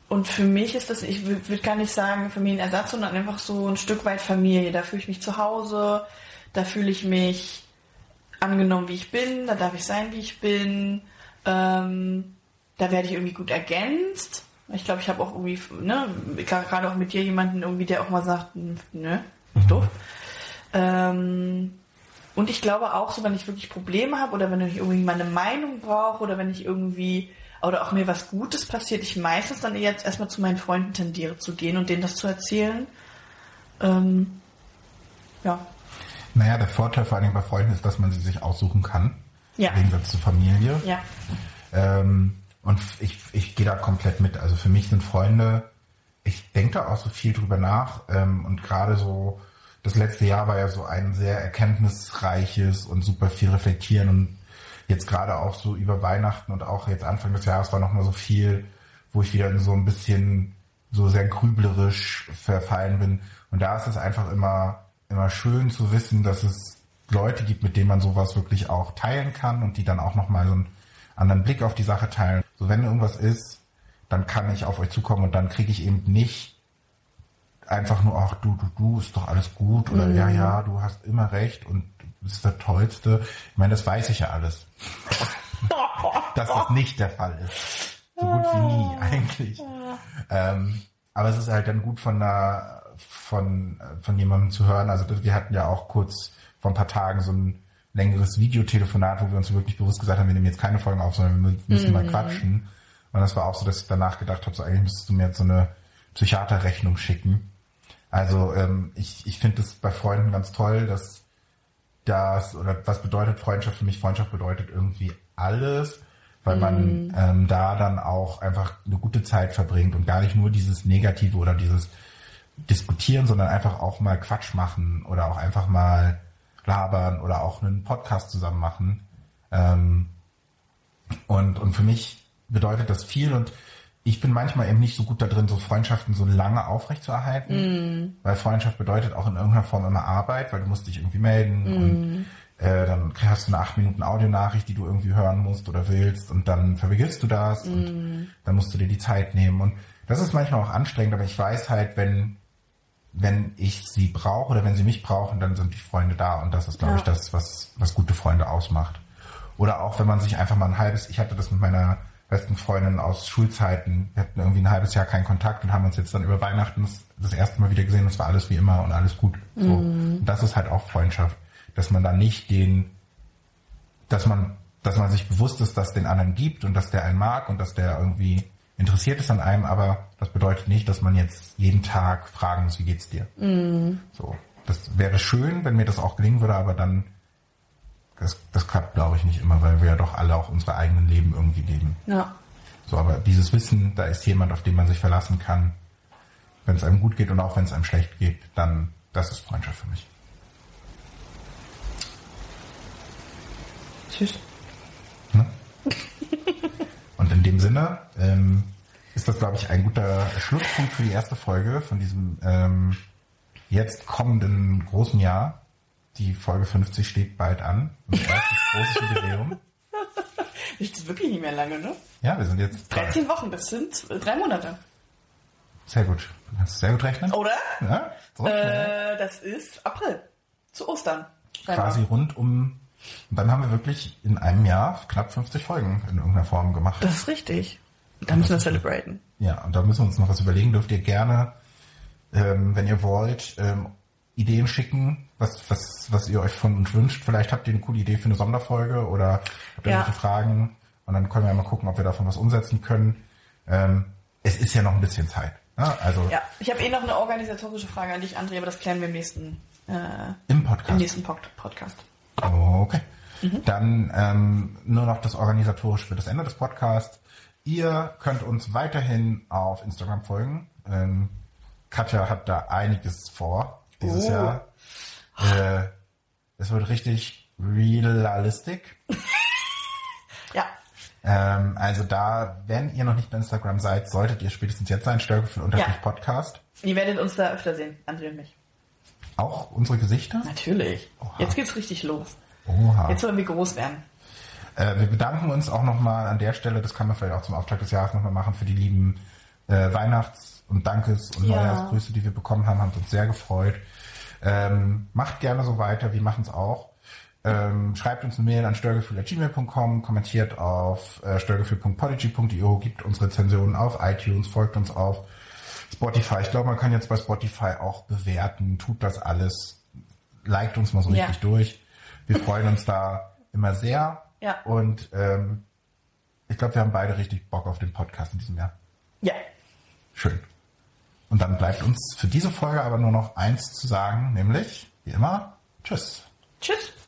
und für mich ist das, ich würde gar nicht sagen Familienersatz, sondern einfach so ein Stück weit Familie. Da fühle ich mich zu Hause, da fühle ich mich angenommen, wie ich bin, da darf ich sein, wie ich bin. Ähm, da werde ich irgendwie gut ergänzt. Ich glaube, ich habe auch irgendwie, ne, gerade auch mit dir jemanden irgendwie, der auch mal sagt, ne, doof. Ähm, und ich glaube auch so, wenn ich wirklich Probleme habe oder wenn ich irgendwie meine Meinung brauche oder wenn ich irgendwie oder auch mir was Gutes passiert, ich meistens dann jetzt erstmal zu meinen Freunden tendiere zu gehen und denen das zu erzählen. Ähm, ja.
Naja, der Vorteil vor allen Dingen bei Freunden ist, dass man sie sich aussuchen kann.
Ja.
Im Gegensatz zur Familie.
Ja.
Ähm, und ich, ich gehe da komplett mit. Also für mich sind Freunde, ich denke da auch so viel drüber nach. Ähm, und gerade so, das letzte Jahr war ja so ein sehr erkenntnisreiches und super viel reflektieren. Und jetzt gerade auch so über Weihnachten und auch jetzt Anfang des Jahres war nochmal so viel, wo ich wieder in so ein bisschen so sehr grüblerisch verfallen bin. Und da ist es einfach immer, immer schön zu wissen, dass es Leute gibt, mit denen man sowas wirklich auch teilen kann und die dann auch nochmal so einen anderen Blick auf die Sache teilen. So wenn irgendwas ist, dann kann ich auf euch zukommen und dann kriege ich eben nicht einfach nur, ach du, du, du, ist doch alles gut oder ja, ja, du hast immer recht und du bist der Tollste. Ich meine, das weiß ich ja alles. dass das nicht der Fall ist. So gut wie nie, eigentlich. Ähm, aber es ist halt dann gut von einer, von, von jemandem zu hören. Also wir hatten ja auch kurz vor ein paar Tagen so ein längeres Videotelefonat, wo wir uns wirklich bewusst gesagt haben, wir nehmen jetzt keine Folgen auf, sondern wir müssen mal quatschen. Und das war auch so, dass ich danach gedacht habe, so eigentlich müsstest du mir jetzt so eine Psychiaterrechnung schicken. Also ähm, ich, ich finde es bei Freunden ganz toll, dass das, oder was bedeutet Freundschaft für mich? Freundschaft bedeutet irgendwie alles, weil man ähm, da dann auch einfach eine gute Zeit verbringt und gar nicht nur dieses Negative oder dieses Diskutieren, sondern einfach auch mal Quatsch machen oder auch einfach mal labern oder auch einen Podcast zusammen machen. Ähm, Und, und für mich bedeutet das viel und ich bin manchmal eben nicht so gut da drin, so Freundschaften so lange aufrechtzuerhalten, mm. weil Freundschaft bedeutet auch in irgendeiner Form immer Arbeit, weil du musst dich irgendwie melden mm. und äh, dann hast du eine acht Minuten Audionachricht, die du irgendwie hören musst oder willst und dann vergisst du das mm. und dann musst du dir die Zeit nehmen und das ist manchmal auch anstrengend, aber ich weiß halt, wenn wenn ich sie brauche oder wenn sie mich brauchen, dann sind die Freunde da und das ist, glaube ja. ich, das, was, was gute Freunde ausmacht. Oder auch wenn man sich einfach mal ein halbes, ich hatte das mit meiner besten Freundin aus Schulzeiten, wir hatten irgendwie ein halbes Jahr keinen Kontakt und haben uns jetzt dann über Weihnachten das, das erste Mal wieder gesehen, es war alles wie immer und alles gut. So. Mhm. Und das ist halt auch Freundschaft, dass man da nicht den, dass man, dass man sich bewusst ist, dass es den anderen gibt und dass der einen mag und dass der irgendwie interessiert ist an einem, aber das bedeutet nicht, dass man jetzt jeden Tag fragen muss, wie geht's dir? Mm. So, das wäre schön, wenn mir das auch gelingen würde, aber dann das, das klappt, glaube ich, nicht immer, weil wir ja doch alle auch unsere eigenen Leben irgendwie leben. Ja. So, aber dieses Wissen, da ist jemand, auf den man sich verlassen kann, wenn es einem gut geht und auch wenn es einem schlecht geht, dann das ist Freundschaft für mich. Tschüss. Ne? Und in dem Sinne ähm, ist das, glaube ich, ein guter Schlusspunkt für die erste Folge von diesem ähm, jetzt kommenden großen Jahr. Die Folge 50 steht bald an. Erstes großes Jubiläum.
Das ist wirklich nicht mehr lange, ne?
Ja, wir sind jetzt...
13 Wochen, das sind drei Monate.
Sehr gut. Du kannst sehr gut rechnen.
Oder? Ja, so äh, das ist April. Zu Ostern.
Quasi rund um und dann haben wir wirklich in einem Jahr knapp 50 Folgen in irgendeiner Form gemacht.
Das ist richtig. Da müssen wir celebraten.
Ja, und da müssen wir uns noch was überlegen. Dürft ihr gerne, ähm, wenn ihr wollt, ähm, Ideen schicken, was, was, was ihr euch von uns wünscht. Vielleicht habt ihr eine coole Idee für eine Sonderfolge oder habt ihr ja. irgendwelche Fragen. Und dann können wir mal gucken, ob wir davon was umsetzen können. Ähm, es ist ja noch ein bisschen Zeit. Ne? Also,
ja, ich habe eh noch eine organisatorische Frage an dich, André, aber das klären wir im nächsten, äh,
im Podcast.
Im nächsten Podcast.
Okay. Mhm. Dann ähm, nur noch das Organisatorische für das Ende des Podcasts. Ihr könnt uns weiterhin auf Instagram folgen. Ähm, Katja hat da einiges vor dieses oh. Jahr. Äh, es wird richtig realistic.
ja.
Ähm, also da, wenn ihr noch nicht bei Instagram seid, solltet ihr spätestens jetzt sein, Störgefühl unterstrich ja. Podcast.
Ihr werdet uns da öfter sehen, André und mich.
Auch unsere Gesichter?
Natürlich. Oha. Jetzt geht's richtig los. Oha. Jetzt wollen wir groß werden.
Äh, wir bedanken uns auch nochmal an der Stelle, das kann man vielleicht auch zum Auftakt des Jahres nochmal machen, für die lieben äh, Weihnachts- und Dankes- und ja. Neujahrsgrüße, die wir bekommen haben, haben uns sehr gefreut. Ähm, macht gerne so weiter, wir machen es auch. Ähm, schreibt uns eine Mail an störgefühl.gmail.com, kommentiert auf äh, störgefühl.podigy.io, gibt uns Rezensionen auf iTunes, folgt uns auf Spotify. Ich glaube, man kann jetzt bei Spotify auch bewerten, tut das alles, liked uns mal so richtig ja. durch. Wir freuen uns da immer sehr.
Ja.
Und ähm, ich glaube, wir haben beide richtig Bock auf den Podcast in diesem Jahr.
Ja.
Schön. Und dann bleibt uns für diese Folge aber nur noch eins zu sagen, nämlich, wie immer, tschüss.
Tschüss.